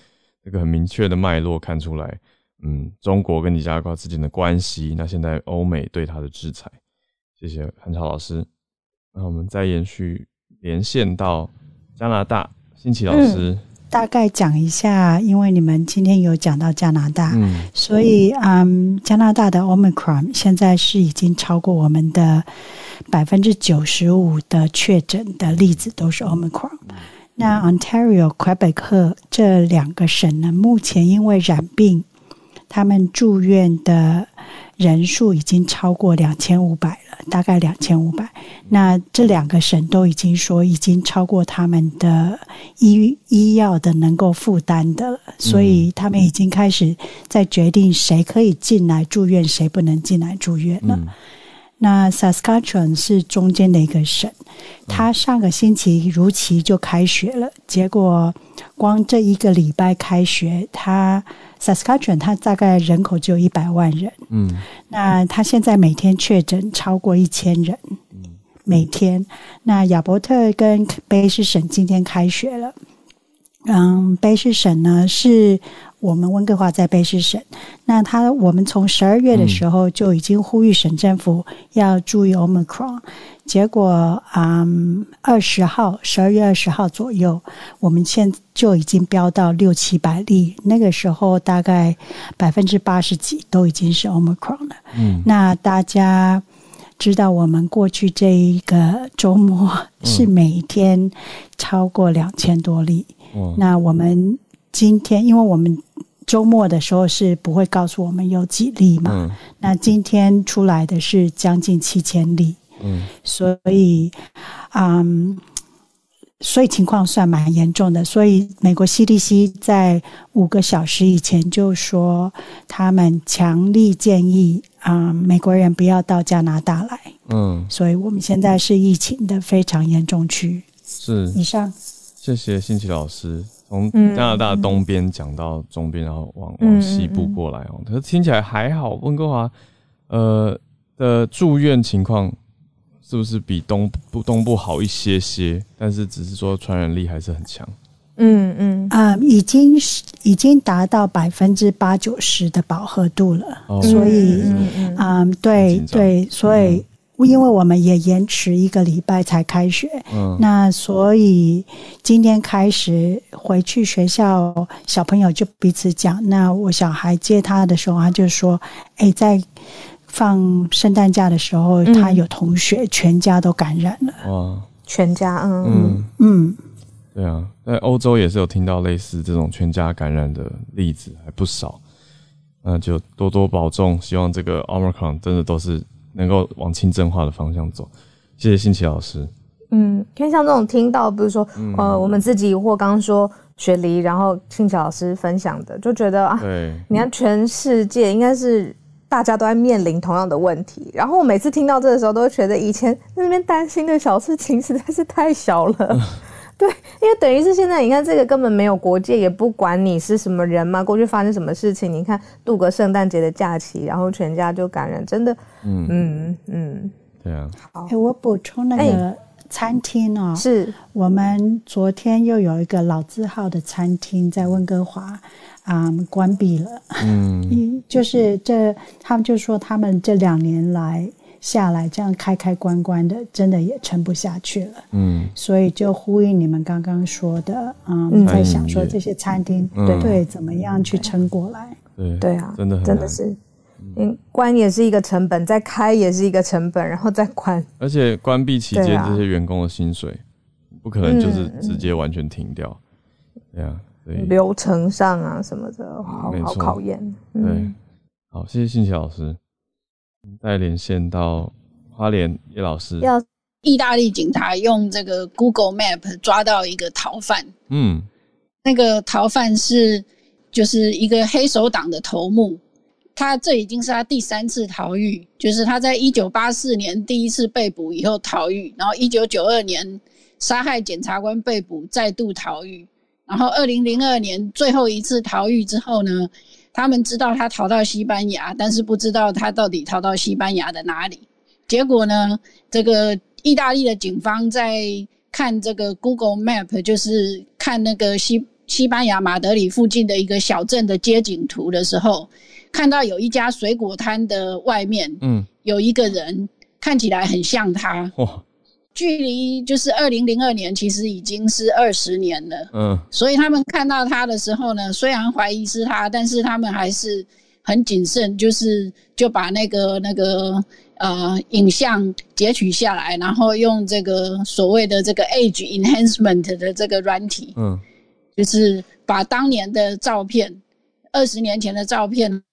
S1: 这个很明确的脉络看出来。嗯，中国跟尼加拉瓜之间的关系，那现在欧美对他的制裁，谢谢汉超老师。那我们再延续连线到加拿大，新奇老师。
S6: 大概讲一下，因为你们今天有讲到加拿大，所以嗯，加拿大的 Omicron 现在是已经超过我们的百分之九十五的确诊的例子都是 Omicron。那 Ontario、魁北克这两个省呢，目前因为染病，他们住院的。人数已经超过两千五百了，大概两千五百。那这两个省都已经说已经超过他们的医医药的能够负担的了，所以他们已经开始在决定谁可以进来住院，谁不能进来住院了。那 Saskatchewan 是中间的一个省，它上个星期如期就开学了。结果光这一个礼拜开学，它 Saskatchewan 它大概人口只有一百万人，嗯，那它现在每天确诊超过一千人，嗯每天。那亚伯特跟卑诗省今天开学了，嗯，卑诗省呢是。我们温哥华在卑诗省，那他我们从十二月的时候就已经呼吁省政府要注意 Omicron，结果啊，二十号十二月二十号左右，我们现就已经飙到六七百例，那个时候大概百分之八十几都已经是 Omicron 了。嗯，那大家知道我们过去这一个周末是每天超过两千多例，那我们。今天，因为我们周末的时候是不会告诉我们有几例嘛，那今天出来的是将近七千例，嗯，所以，嗯，所以情况算蛮严重的。所以美国 CDC 在五个小时以前就说，他们强力建议啊，美国人不要到加拿大来。嗯，所以我们现在是疫情的非常严重区。
S1: 是，
S6: 以上，
S1: 谢谢新奇老师。从加拿大东边讲到中边，然后往往西部过来哦，可是听起来还好。温哥华，呃的住院情况是不是比东部东部好一些些？但是只是说传染力还是很强。
S6: 嗯嗯啊，已经是已经达到百分之八九十的饱和度了，所以啊，对对，所以。因为我们也延迟一个礼拜才开学，嗯，那所以今天开始回去学校，小朋友就彼此讲。那我小孩接他的时候，他就说：“哎，在放圣诞假的时候，他有同学全家都感染了。”哇，
S2: 全家，嗯
S1: 嗯嗯，对啊，在欧洲也是有听到类似这种全家感染的例子，还不少。那就多多保重，希望这个 Omicron 真的都是。能够往清真化的方向走，谢谢新奇老师。
S2: 嗯，看像这种听到，比如说呃，我们自己或刚刚说雪梨，然后新奇老师分享的，就觉得啊，
S1: 对，
S2: 你看全世界应该是大家都在面临同样的问题。然后我每次听到这个时候，都会觉得以前那边担心的小事情实在是太小了。对，因为等于是现在，你看这个根本没有国界，也不管你是什么人嘛。过去发生什么事情，你看度个圣诞节的假期，然后全家就感染，真的，嗯
S1: 嗯嗯，对啊。
S6: 好，哎，我补充那个餐厅哦，
S2: 是
S6: 我们昨天又有一个老字号的餐厅在温哥华啊关闭了，嗯，就是这他们就说他们这两年来。下来这样开开关关的，真的也撑不下去了。嗯，所以就呼应你们刚刚说的，嗯，在想说这些餐厅对对怎么样去撑过来？
S1: 对
S2: 对啊，
S1: 真的
S2: 真的是，嗯，关也是一个成本，再开也是一个成本，然后再关，
S1: 而且关闭期间这些员工的薪水不可能就是直接完全停掉，对啊，
S2: 流程上啊什么的，好好考验。
S1: 对，好，谢谢信奇老师。再连线到花莲叶老师，
S7: 要意大利警察用这个 Google Map 抓到一个逃犯，嗯，那个逃犯是就是一个黑手党的头目，他这已经是他第三次逃狱，就是他在一九八四年第一次被捕以后逃狱，然后一九九二年杀害检察官被捕，再度逃狱，然后二零零二年最后一次逃狱之后呢？他们知道他逃到西班牙，但是不知道他到底逃到西班牙的哪里。结果呢，这个意大利的警方在看这个 Google Map，就是看那个西西班牙马德里附近的一个小镇的街景图的时候，看到有一家水果摊的外面，嗯，有一个人看起来很像他。距离就是二零零二年，其实已经是二十年了。嗯，所以他们看到他的时候呢，虽然怀疑是他，但是他们还是很谨慎，就是就把那个那个呃影像截取下来，然后用这个所谓的这个 age enhancement 的这个软体，嗯，就是把当年的照片，二十年前的照片。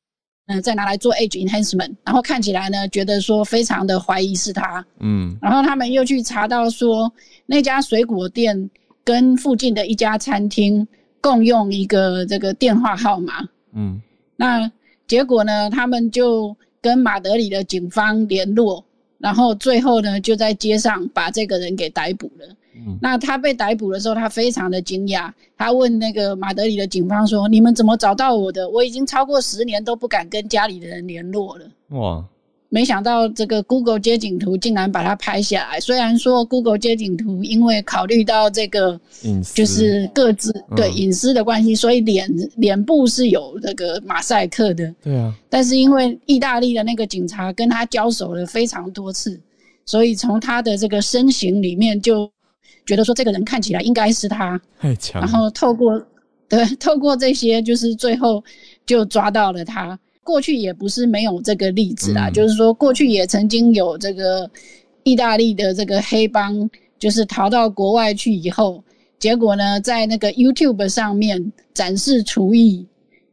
S7: 嗯，再拿来做 age enhancement，然后看起来呢，觉得说非常的怀疑是他，嗯，然后他们又去查到说那家水果店跟附近的一家餐厅共用一个这个电话号码，嗯，那结果呢，他们就跟马德里的警方联络，然后最后呢就在街上把这个人给逮捕了。那他被逮捕的时候，他非常的惊讶，他问那个马德里的警方说：“你们怎么找到我的？我已经超过十年都不敢跟家里的人联络了。”哇！没想到这个 Google 街景图竟然把它拍下来。虽然说 Google 街景图因为考虑到这个
S1: 隐私，
S7: 就是各自对隐私的关系，所以脸脸部是有这个马赛克的。
S1: 对啊。
S7: 但是因为意大利的那个警察跟他交手了非常多次，所以从他的这个身形里面就。觉得说这个人看起来应该是他，
S1: 太强。
S7: 然后透过对 透过这些，就是最后就抓到了他。过去也不是没有这个例子啦，就是说过去也曾经有这个意大利的这个黑帮，就是逃到国外去以后，结果呢在那个 YouTube 上面展示厨艺。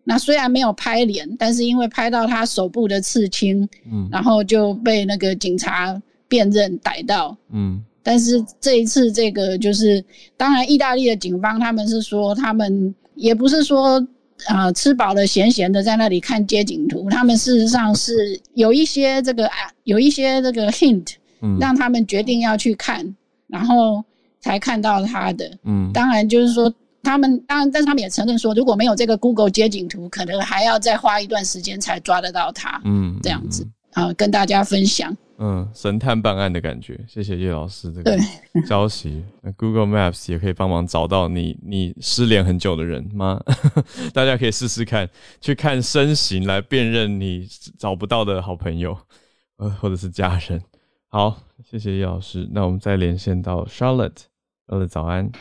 S7: 那虽然没有拍脸，但是因为拍到他手部的刺青，嗯，然后就被那个警察辨认逮到，嗯。但是这一次，这个就是，当然，意大利的警方他们是说，他们也不是说，啊，吃饱了闲闲的在那里看街景图，他们事实上是有一些这个啊，有一些这个 hint，让他们决定要去看，然后才看到他的。嗯，当然就是说，他们当然，但是他们也承认说，如果没有这个 Google 街景图，可能还要再花一段时间才抓得到他。嗯，这样子啊，跟大家分享。
S1: 嗯，神探办案的感觉，谢谢叶老师这个消息。那 Google Maps 也可以帮忙找到你你失联很久的人吗？大家可以试试看，去看身形来辨认你找不到的好朋友，呃，或者是家人。好，谢谢叶老师。那我们再连线到 Charlotte，Charlotte 早安。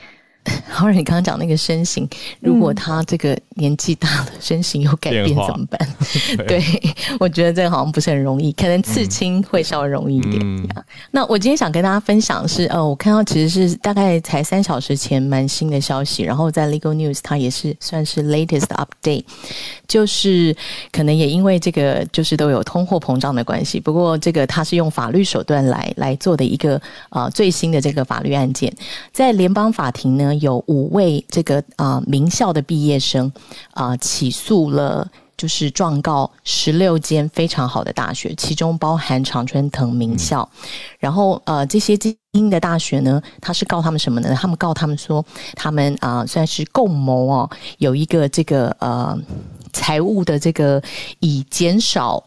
S8: 好，你刚刚讲那个身形，如果他这个年纪大了，身形有改变怎么办？对我觉得这个好像不是很容易，可能刺青会稍微容易一点。那我今天想跟大家分享的是，呃，我看到其实是大概才三小时前蛮新的消息，然后在 Legal News 它也是算是 latest update，就是可能也因为这个就是都有通货膨胀的关系，不过这个它是用法律手段来来做的一个呃最新的这个法律案件，在联邦法庭呢。有五位这个啊名校的毕业生啊起诉了，就是状告十六间非常好的大学，其中包含常春藤名校。然后呃这些精英的大学呢，他是告他们什么呢？他们告他们说，他们啊算是共谋哦，有一个这个呃财务的这个以减少。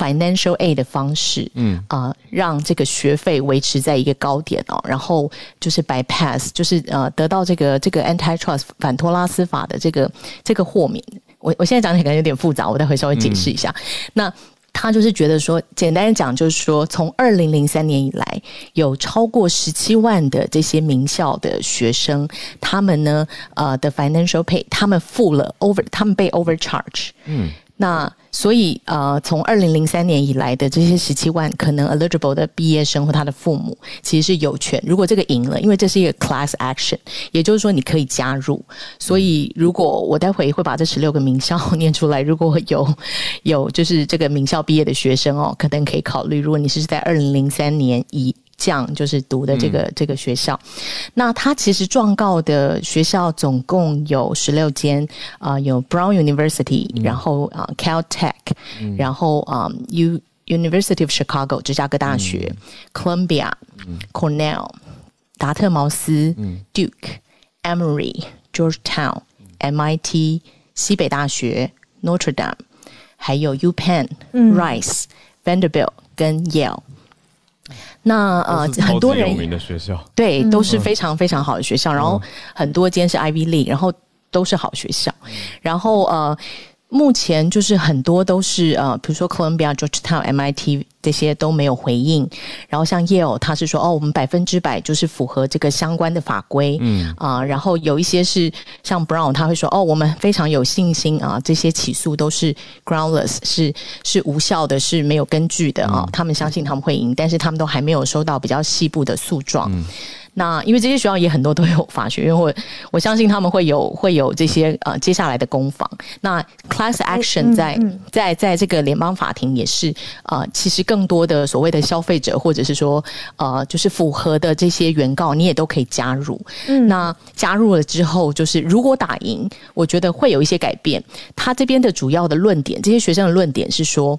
S8: Financial aid 的方式，嗯啊，让这个学费维持在一个高点哦，然后就是 bypass，就是呃得到这个这个 antitrust 反托拉斯法的这个这个豁免。我我现在讲起来感觉有点复杂，我待会稍微解释一下。那他就是觉得说，简单的讲就是说，从二零零三年以来，有超过十七万的这些名校的学生，他们呢呃的 financial pay，他们付了 over，他们被 overcharge，嗯。那所以呃，从二零零三年以来的这些十七万可能 eligible 的毕业生或他的父母，其实是有权。如果这个赢了，因为这是一个 class action，也就是说你可以加入。所以如果我待会会把这十六个名校 念出来，如果有有就是这个名校毕业的学生哦，可能可以考虑。如果你是在二零零三年以降就是读的这个这个学校，那他其实状告的学校总共有十六间啊，有 Brown University，然后啊 Caltech，然后啊 U University of Chicago 芝加哥大学，Columbia，Cornell，达特茅斯，Duke，Emory，Georgetown，MIT，西北大学，Notre Dame，还有 UPenn，Rice，Vanderbilt 跟 Yale。那呃，很多人
S1: 有名的学校，
S8: 对，都是非常非常好的学校。然后很多间是 Ivy League，然后都是好学校。然后呃。目前就是很多都是呃，比如说 Columbia、Georgetown、MIT 这些都没有回应。然后像 Yale，他是说哦，我们百分之百就是符合这个相关的法规，嗯啊。然后有一些是像 Brown，他会说哦，我们非常有信心啊，这些起诉都是 groundless，是是无效的，是没有根据的啊。他们相信他们会赢，但是他们都还没有收到比较细部的诉状。那因为这些学校也很多都有法学院，或我相信他们会有会有这些呃接下来的攻防。那 class action 在在在这个联邦法庭也是呃，其实更多的所谓的消费者或者是说呃就是符合的这些原告，你也都可以加入。那加入了之后，就是如果打赢，我觉得会有一些改变。他这边的主要的论点，这些学生的论点是说。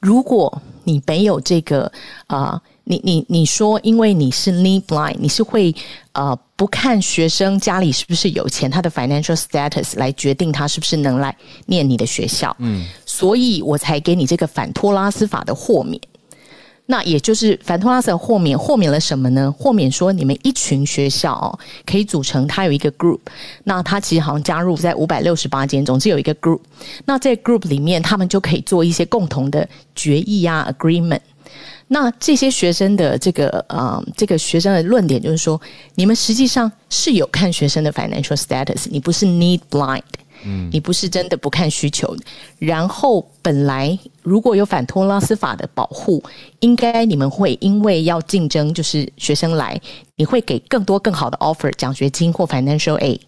S8: 如果你没有这个啊，你你你说，因为你是 need blind，你是会呃不看学生家里是不是有钱，他的 financial status 来决定他是不是能来念你的学校，嗯，所以我才给你这个反托拉斯法的豁免。那也就是反托拉斯的豁免，豁免了什么呢？豁免说你们一群学校哦，可以组成它有一个 group，那它其实好像加入在五百六十八间，总之有一个 group。那在 group 里面，他们就可以做一些共同的决议啊，agreement。那这些学生的这个呃，这个学生的论点就是说，你们实际上是有看学生的 financial status，你不是 need blind。嗯，你不是真的不看需求，然后本来如果有反托拉斯法的保护，应该你们会因为要竞争，就是学生来，你会给更多更好的 offer 奖学金或 financial aid，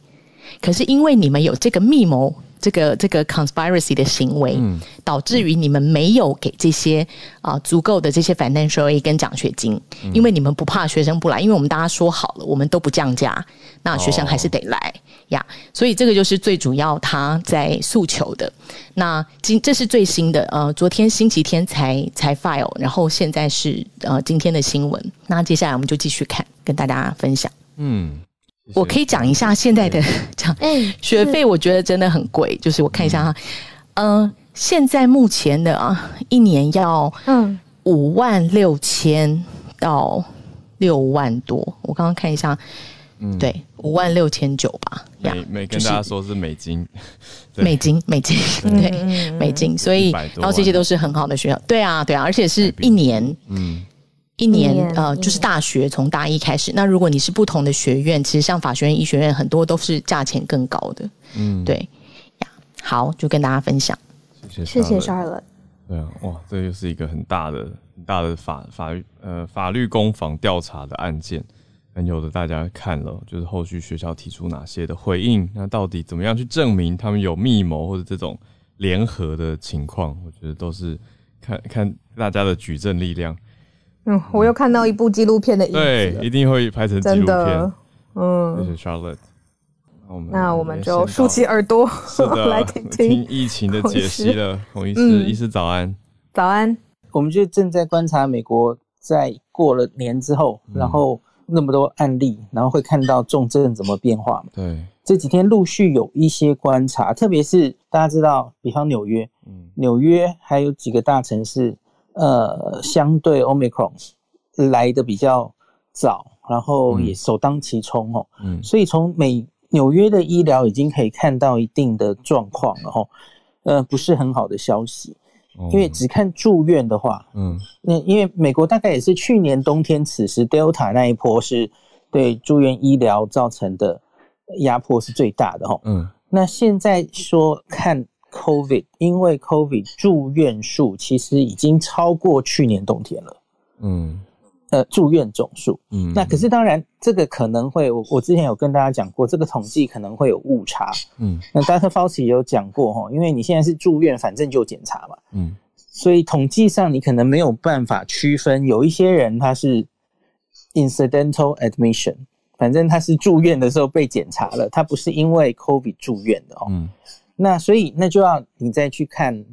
S8: 可是因为你们有这个密谋。这个这个 conspiracy 的行为，导致于你们没有给这些啊足够的这些 financial aid 跟奖学金，因为你们不怕学生不来，因为我们大家说好了，我们都不降价，那学生还是得来呀。所以这个就是最主要他在诉求的。那今这是最新的，呃，昨天星期天才才 file，然后现在是呃今天的新闻。那接下来我们就继续看，跟大家分享。嗯。我可以讲一下现在的 讲学费，我觉得真的很贵。就是我看一下哈，嗯，现在目前的啊，一年要嗯五万六千到六万多。我刚刚看一下，嗯，对，五万六千九吧。
S1: 每每跟大家说是美金，
S8: 美金，美金，对，美金。所以，然后这些都是很好的学校。对啊，对啊，而且是一年，嗯。一年呃，就是大学从大一开始。那如果你是不同的学院，其实像法学院、医学院，很多都是价钱更高的。嗯，对呀。好，就跟大家分享。
S1: 谢谢，
S2: 谢谢 Charlotte。
S1: 对啊，哇，这又是一个很大的、很大的法法律呃法律攻防调查的案件。很有的大家看了，就是后续学校提出哪些的回应，那到底怎么样去证明他们有密谋或者这种联合的情况？我觉得都是看看大家的举证力量。
S2: 嗯，我又看到一部纪录片的影子，
S1: 对，一定会拍成纪录片。嗯，谢谢 Charlotte。
S2: 那我们就竖起耳朵，来听听
S1: 疫情的解析了。洪医师，医师早安，
S2: 早安。
S9: 我们就正在观察美国在过了年之后，然后那么多案例，然后会看到重症怎么变化嘛？
S1: 对，
S9: 这几天陆续有一些观察，特别是大家知道，比方纽约，嗯，纽约还有几个大城市。呃，相对 Omicron 来的比较早，然后也首当其冲哦。嗯，所以从美纽约的医疗已经可以看到一定的状况了哈。呃，不是很好的消息，因为只看住院的话，嗯，那因为美国大概也是去年冬天此时 Delta 那一波是对住院医疗造成的压迫是最大的哈。嗯，那现在说看。Covid，因为 Covid 住院数其实已经超过去年冬天了。嗯，呃，住院总数。嗯，那可是当然，这个可能会，我我之前有跟大家讲过，这个统计可能会有误差。嗯，那 Dr. Fauci 有讲过哈，因为你现在是住院，反正就检查嘛。嗯，所以统计上你可能没有办法区分，有一些人他是 incidental admission，反正他是住院的时候被检查了，他不是因为 Covid 住院的哦。嗯。那所以那就要你再去看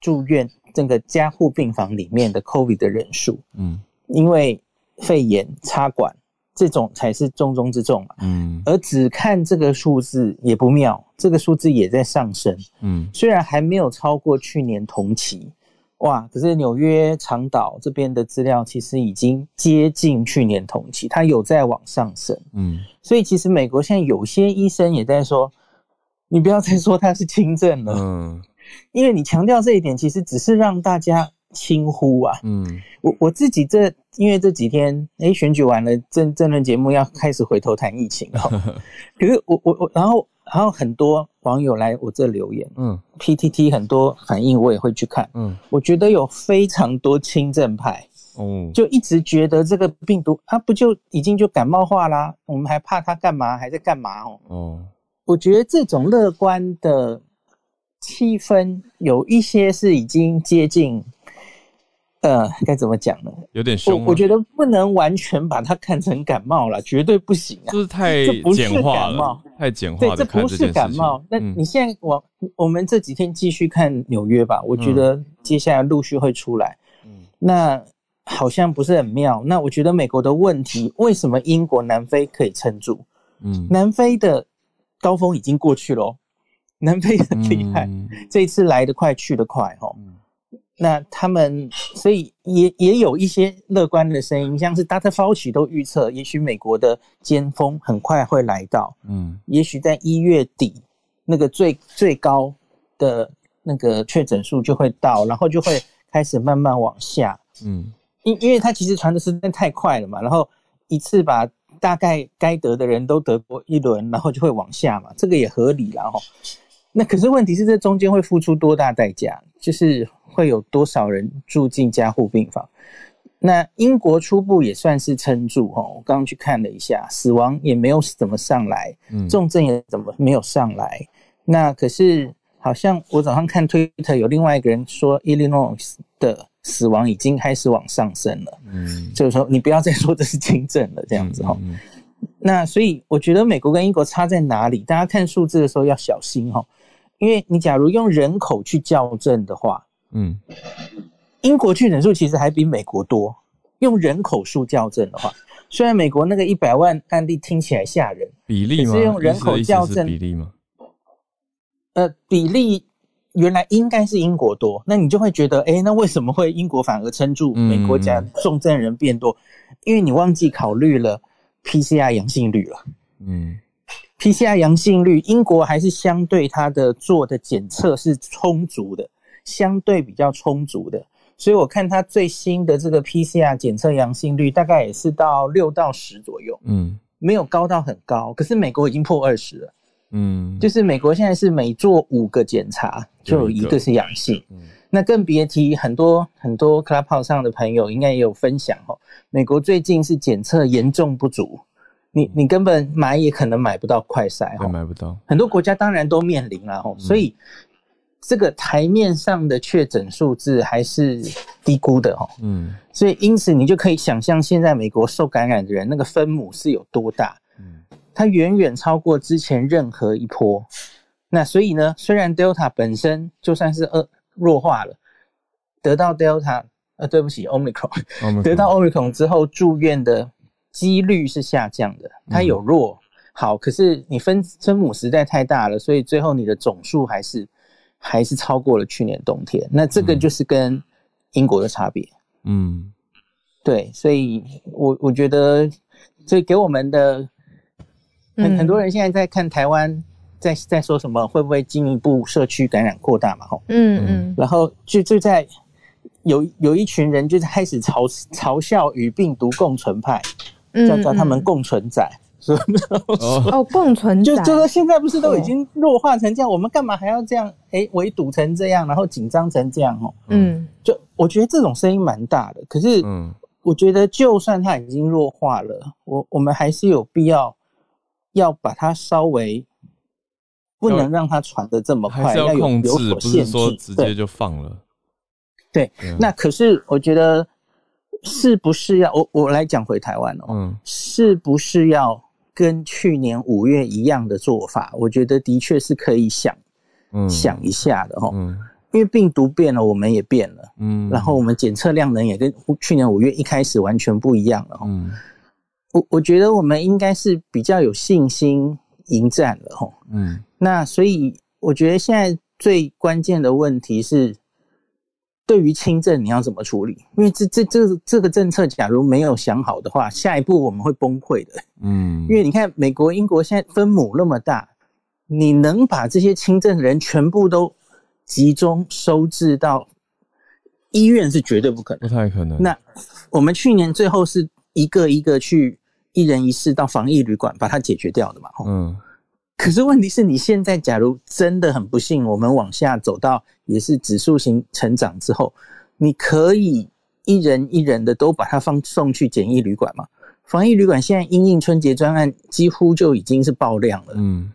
S9: 住院这个加护病房里面的 COVID 的人数，嗯，因为肺炎插管这种才是重中之重嘛，嗯，而只看这个数字也不妙，这个数字也在上升，嗯，虽然还没有超过去年同期，哇，可是纽约长岛这边的资料其实已经接近去年同期，它有在往上升，嗯，所以其实美国现在有些医生也在说。你不要再说他是轻症了，嗯，因为你强调这一点，其实只是让大家轻呼啊，嗯，我我自己这因为这几天，哎，选举完了，政政论节目要开始回头谈疫情了，可是我我我，然后然后很多网友来我这留言，嗯，PTT 很多反应我也会去看，嗯，我觉得有非常多轻症派，哦，就一直觉得这个病毒它不就已经就感冒化啦，我们还怕它干嘛？还在干嘛？哦，哦。我觉得这种乐观的气氛有一些是已经接近，呃，该怎么讲呢？
S1: 有点凶。
S9: 我觉得不能完全把它看成感冒了，绝对不行啊！
S1: 就是太简化了，太简化。
S9: 对，这不是感冒。那你现在我我们这几天继续看纽约吧，我觉得接下来陆续会出来。嗯，那好像不是很妙。那我觉得美国的问题，为什么英国、南非可以撑住？嗯，南非的高峰已经过去了，南非很厉害，这一次来得快，去得快，哈。那他们，所以也也有一些乐观的声音，像是 Data Fauci 都预测，也许美国的尖峰很快会来到，嗯，也许在一月底，那个最最高的那个确诊数就会到，然后就会开始慢慢往下，嗯，因因为它其实传的时间太快了嘛，然后一次把大概该得的人都得过一轮，然后就会往下嘛，这个也合理了哈。那可是问题是，这中间会付出多大代价？就是会有多少人住进加护病房？那英国初步也算是撑住哈，我刚刚去看了一下，死亡也没有怎么上来，重症也怎么没有上来。那可是好像我早上看推特有另外一个人说，Illinois 的死亡已经开始往上升了。嗯，就是说你不要再说这是轻症了，这样子哈。那所以我觉得美国跟英国差在哪里？大家看数字的时候要小心哈。因为你假如用人口去校正的话，嗯，英国确诊数其实还比美国多。用人口数校正的话，虽然美国那个一百万案例听起来吓人，
S1: 比例吗
S9: 是用人口校正
S1: 比例吗？
S9: 呃，比例原来应该是英国多，那你就会觉得，哎，那为什么会英国反而撑住？美国家重症人变多，因为你忘记考虑了 PCR 阳性率了，嗯。PCR 阳性率，英国还是相对它的做的检测是充足的，相对比较充足的，所以我看它最新的这个 PCR 检测阳性率大概也是到六到十左右，嗯，没有高到很高，可是美国已经破二十了，嗯，就是美国现在是每做五个检查就有一个是阳性，那更别提很多很多 Clubhouse 上的朋友应该也有分享哦，美国最近是检测严重不足。你你根本买也可能买不到快筛
S1: 哈，买不到。
S9: 很多国家当然都面临了哈，所以这个台面上的确诊数字还是低估的哈。嗯，所以因此你就可以想象，现在美国受感染的人那个分母是有多大？嗯，它远远超过之前任何一波。那所以呢，虽然 Delta 本身就算是呃弱化了，得到 Delta 呃，对不起，Omicron，得到 Omicron 之后住院的。几率是下降的，它有弱好，可是你分分母实在太大了，所以最后你的总数还是还是超过了去年冬天。那这个就是跟英国的差别。嗯，对，所以我我觉得，所以给我们的很很多人现在在看台湾，在在说什么会不会进一步社区感染扩大嘛？吼，嗯嗯，然后就就在有有一群人就是开始嘲嘲笑与病毒共存派。叫叫他们共存在，是
S2: 哦，共存
S9: 就就说现在不是都已经弱化成这样，我们干嘛还要这样？哎，围堵成这样，然后紧张成这样哦。嗯，就我觉得这种声音蛮大的。可是，嗯，我觉得就算它已经弱化了，我我们还是有必要要把它稍微不能让它传的这么快，
S1: 要
S9: 有有所限制，
S1: 直接就放了。
S9: 对，那可是我觉得。是不是要我我来讲回台湾哦？嗯，是不是要跟去年五月一样的做法？我觉得的确是可以想，嗯，想一下的哈。嗯，因为病毒变了，我们也变了。嗯，然后我们检测量能也跟去年五月一开始完全不一样了。嗯，我我觉得我们应该是比较有信心迎战了。哈，嗯，那所以我觉得现在最关键的问题是。对于轻症你要怎么处理？因为这这这这个政策，假如没有想好的话，下一步我们会崩溃的。嗯，因为你看美国、英国现在分母那么大，你能把这些轻症人全部都集中收治到医院是绝对不可能，
S1: 不太可能。
S9: 那我们去年最后是一个一个去一人一室到防疫旅馆把它解决掉的嘛？嗯。可是问题是你现在，假如真的很不幸，我们往下走到也是指数型成长之后，你可以一人一人的都把它放送去简易旅馆吗？防疫旅馆现在因应春节专案几乎就已经是爆量了。嗯，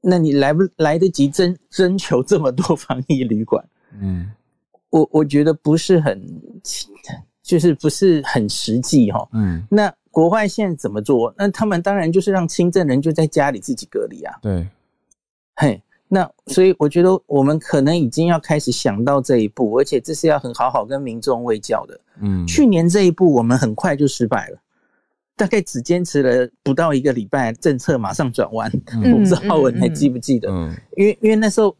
S9: 那你来不来得及征征求这么多防疫旅馆？嗯，我我觉得不是很，就是不是很实际哈。嗯，那国外现在怎么做？那他们当然就是让轻症人就在家里自己隔离啊。
S1: 对，
S9: 嘿，那所以我觉得我们可能已经要开始想到这一步，而且这是要很好好跟民众卫教的。嗯，去年这一步我们很快就失败了，大概只坚持了不到一个礼拜，政策马上转弯。我不知道浩文还记不记得？嗯，因为因为那时候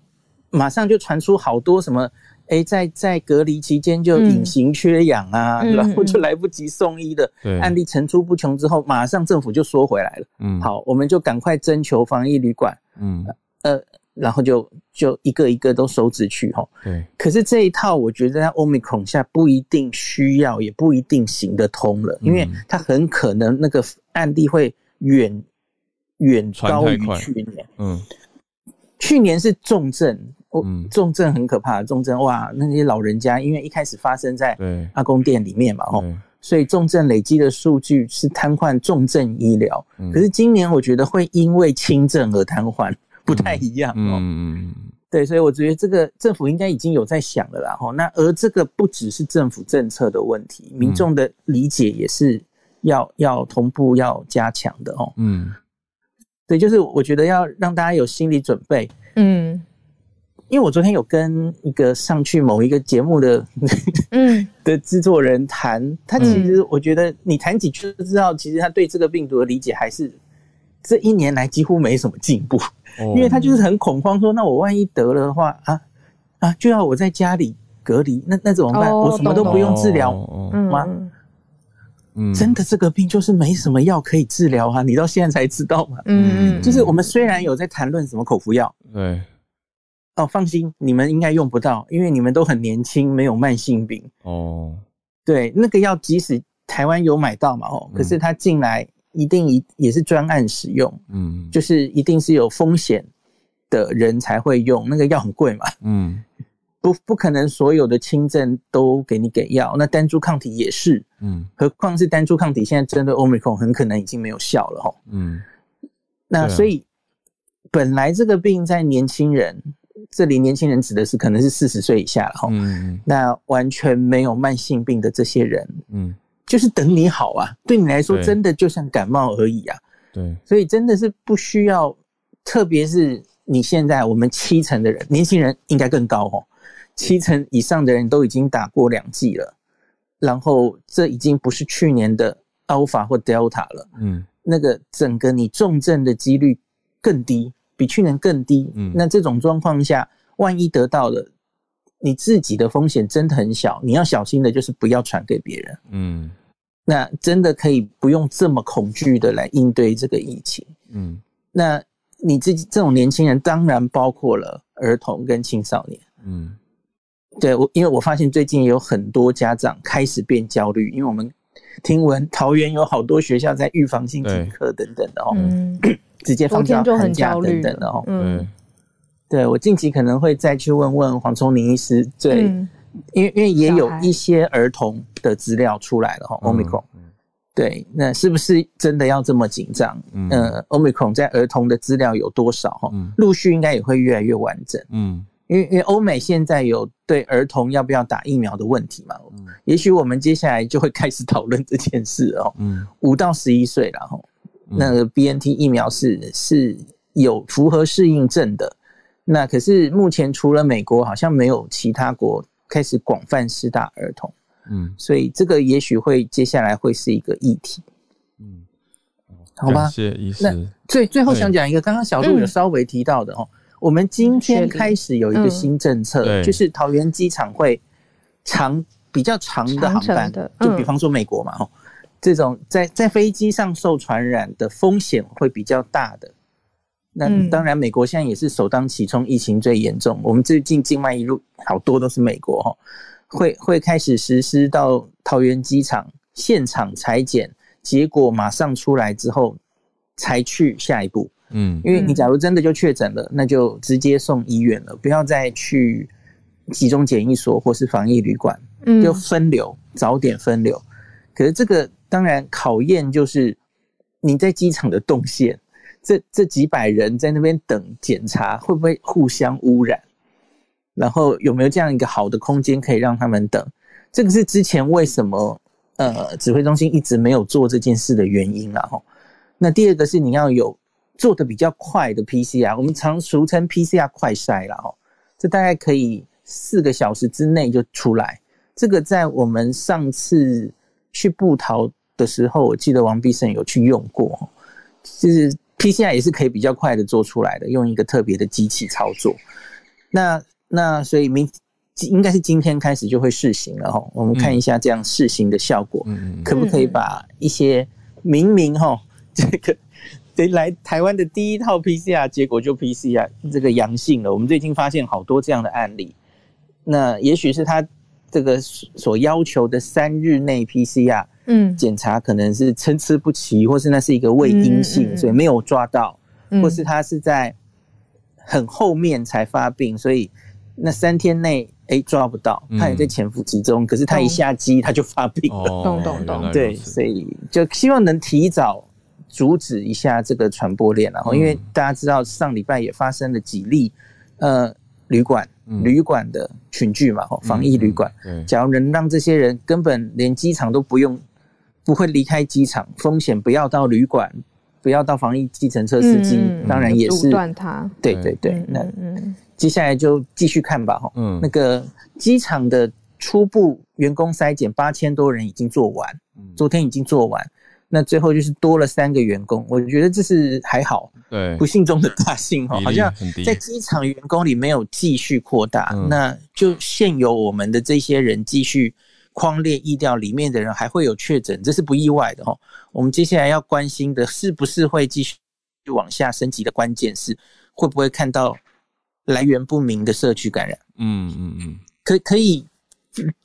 S9: 马上就传出好多什么。哎，在在隔离期间就隐形缺氧啊，然后就来不及送医的案例层出不穷，之后马上政府就缩回来了。嗯，好，我们就赶快征求防疫旅馆。嗯，呃，然后就就一个一个都收治去哈。
S1: 对。
S9: 可是这一套，我觉得在欧米孔下不一定需要，也不一定行得通了，因为它很可能那个案例会远远高于去年。嗯，去年是重症。嗯，重症很可怕，重症哇，那些老人家，因为一开始发生在阿公店里面嘛，哦，所以重症累积的数据是瘫痪重症医疗。可是今年我觉得会因为轻症而瘫痪，不太一样哦。嗯嗯，对，所以我觉得这个政府应该已经有在想了啦。哦，那而这个不只是政府政策的问题，民众的理解也是要要同步要加强的哦。嗯，对，就是我觉得要让大家有心理准备。嗯。因为我昨天有跟一个上去某一个节目的，嗯，的制作人谈，他其实我觉得你谈几句就知道，其实他对这个病毒的理解还是这一年来几乎没什么进步，因为他就是很恐慌，说那我万一得了的话啊啊就要我在家里隔离，那那怎么办？我什么都不用治疗吗？嗯，真的这个病就是没什么药可以治疗啊，你到现在才知道吗？嗯，就是我们虽然有在谈论什么口服药，
S1: 对。
S9: 哦，放心，你们应该用不到，因为你们都很年轻，没有慢性病。哦，对，那个药即使台湾有买到嘛，哦，可是它进来一定一也是专案使用，嗯，就是一定是有风险的人才会用，那个药很贵嘛，嗯，不不可能所有的轻症都给你给药，那单株抗体也是，嗯，何况是单株抗体现在针对 Omicron 很可能已经没有效了，哦，嗯，那所以本来这个病在年轻人。这里年轻人指的是可能是四十岁以下了哈，嗯，那完全没有慢性病的这些人，嗯，就是等你好啊，对你来说真的就像感冒而已啊，
S1: 对，
S9: 所以真的是不需要，特别是你现在我们七成的人，年轻人应该更高哦，七成以上的人都已经打过两剂了，然后这已经不是去年的 Alpha 或 Delta 了，嗯，那个整个你重症的几率更低。比去年更低，嗯，那这种状况下，万一得到了，你自己的风险真的很小。你要小心的就是不要传给别人，嗯，那真的可以不用这么恐惧的来应对这个疫情，嗯，那你自己这种年轻人，当然包括了儿童跟青少年，嗯，对我，因为我发现最近有很多家长开始变焦虑，因为我们听闻桃园有好多学校在预防性停课等等的哦。直接放假、寒假等等的哦。嗯，对我近期可能会再去问问黄聪明医师，对，因为因为也有一些儿童的资料出来了哈，omicron，对，那是不是真的要这么紧张？嗯，omicron 在儿童的资料有多少哈？陆续应该也会越来越完整。嗯，因为因为欧美现在有对儿童要不要打疫苗的问题嘛，嗯，也许我们接下来就会开始讨论这件事哦。嗯，五到十一岁了哈。那个 B N T 疫苗是是有符合适应症的，那可是目前除了美国，好像没有其他国开始广泛施打儿童，嗯，所以这个也许会接下来会是一个议题，嗯，好吧，
S1: 谢谢医师。
S9: 最最后想讲一个，刚刚小鹿有稍微提到的哦，我们今天开始有一个新政策，就是桃园机场会长比较长的航班，就比方说美国嘛，哦。这种在在飞机上受传染的风险会比较大的，那当然美国现在也是首当其冲，疫情最严重。我们最近境外一路好多都是美国哈，会会开始实施到桃园机场现场裁剪，结果马上出来之后才去下一步。嗯，因为你假如真的就确诊了，那就直接送医院了，不要再去集中检疫所或是防疫旅馆，就分流，早点分流。可是这个。当然，考验就是你在机场的动线，这这几百人在那边等检查，会不会互相污染？然后有没有这样一个好的空间可以让他们等？这个是之前为什么呃指挥中心一直没有做这件事的原因了哈。那第二个是你要有做的比较快的 PCR，我们常俗称 PCR 快筛了哈，这大概可以四个小时之内就出来。这个在我们上次去布桃的时候，我记得王必胜有去用过，就是 PCR 也是可以比较快的做出来的，用一个特别的机器操作。那那所以明应该是今天开始就会试行了哈，我们看一下这样试行的效果，可不可以把一些明明哈这个得来台湾的第一套 PCR 结果就 PCR 这个阳性了，我们最近发现好多这样的案例，那也许是他这个所要求的三日内 PCR 嗯。检查可能是参差不齐，或是那是一个未阴性，所以没有抓到，或是他是在很后面才发病，所以。那三天内，哎，抓不到，他也在潜伏其中，可是他一下机他就发病了，
S3: 咚咚咚，
S9: 对，所以就希望能提早阻止一下这个传播链，然后因为大家知道上礼拜也发生了几例，呃，旅馆旅馆的群聚嘛，防疫旅馆，假如能让这些人根本连机场都不用，不会离开机场，风险不要到旅馆，不要到防疫计程车司机，当然也是。
S3: 断他，
S9: 对对对，那嗯。接下来就继续看吧，哈，嗯，那个机场的初步员工筛检，八千多人已经做完，昨天已经做完，那最后就是多了三个员工，我觉得这是还好，
S1: 对，
S9: 不幸中的大幸哈，好像在机场员工里没有继续扩大，那就现有我们的这些人继续框列意调里面的人还会有确诊，这是不意外的哈。我们接下来要关心的是不是会继续往下升级的关键是会不会看到。来源不明的社区感染，嗯嗯嗯，可可以，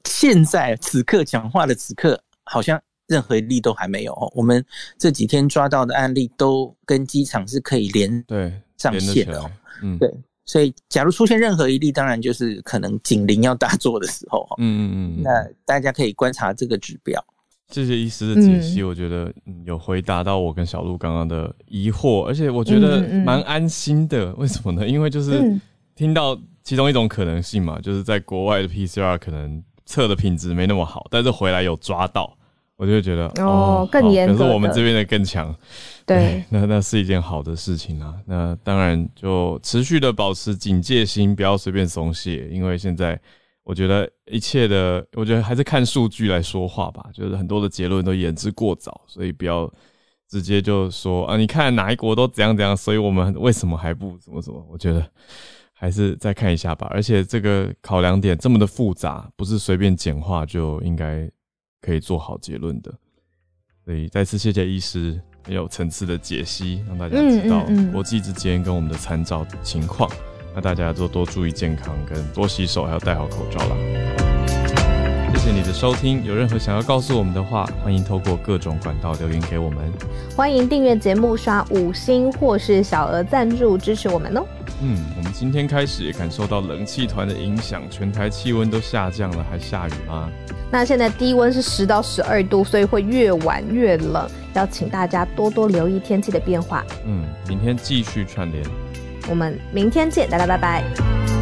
S9: 现在此刻讲话的此刻，好像任何一例都还没有。我们这几天抓到的案例都跟机场是可以连
S1: 对
S9: 上线的，嗯，对。所以，假如出现任何一例，当然就是可能警铃要大作的时候，嗯嗯嗯，那大家可以观察这个指标。
S1: 这些医师的解析，我觉得有回答到我跟小鹿刚刚的疑惑，而且我觉得蛮安心的。为什么呢？因为就是听到其中一种可能性嘛，就是在国外的 PCR 可能测的品质没那么好，但是回来有抓到，我就觉得哦
S3: 更严
S1: 格，可是我们这边的更强。
S3: 对，
S1: 那那是一件好的事情啊。那当然就持续的保持警戒心，不要随便松懈，因为现在。我觉得一切的，我觉得还是看数据来说话吧。就是很多的结论都言之过早，所以不要直接就说啊，你看哪一国都怎样怎样，所以我们为什么还不怎么怎么？我觉得还是再看一下吧。而且这个考量点这么的复杂，不是随便简化就应该可以做好结论的。所以再次谢谢医师很有层次的解析，让大家知道国际之间跟我们的参照情况。那大家就多注意健康，跟多洗手，还要戴好口罩啦。谢谢你的收听，有任何想要告诉我们的话，欢迎透过各种管道留言给我们。
S3: 欢迎订阅节目，刷五星或是小额赞助支持我们哦。
S1: 嗯，我们今天开始也感受到冷气团的影响，全台气温都下降了，还下雨吗？
S3: 那现在低温是十到十二度，所以会越晚越冷，要请大家多多留意天气的变化。
S1: 嗯，明天继续串联。
S3: 我们明天见，大家拜拜。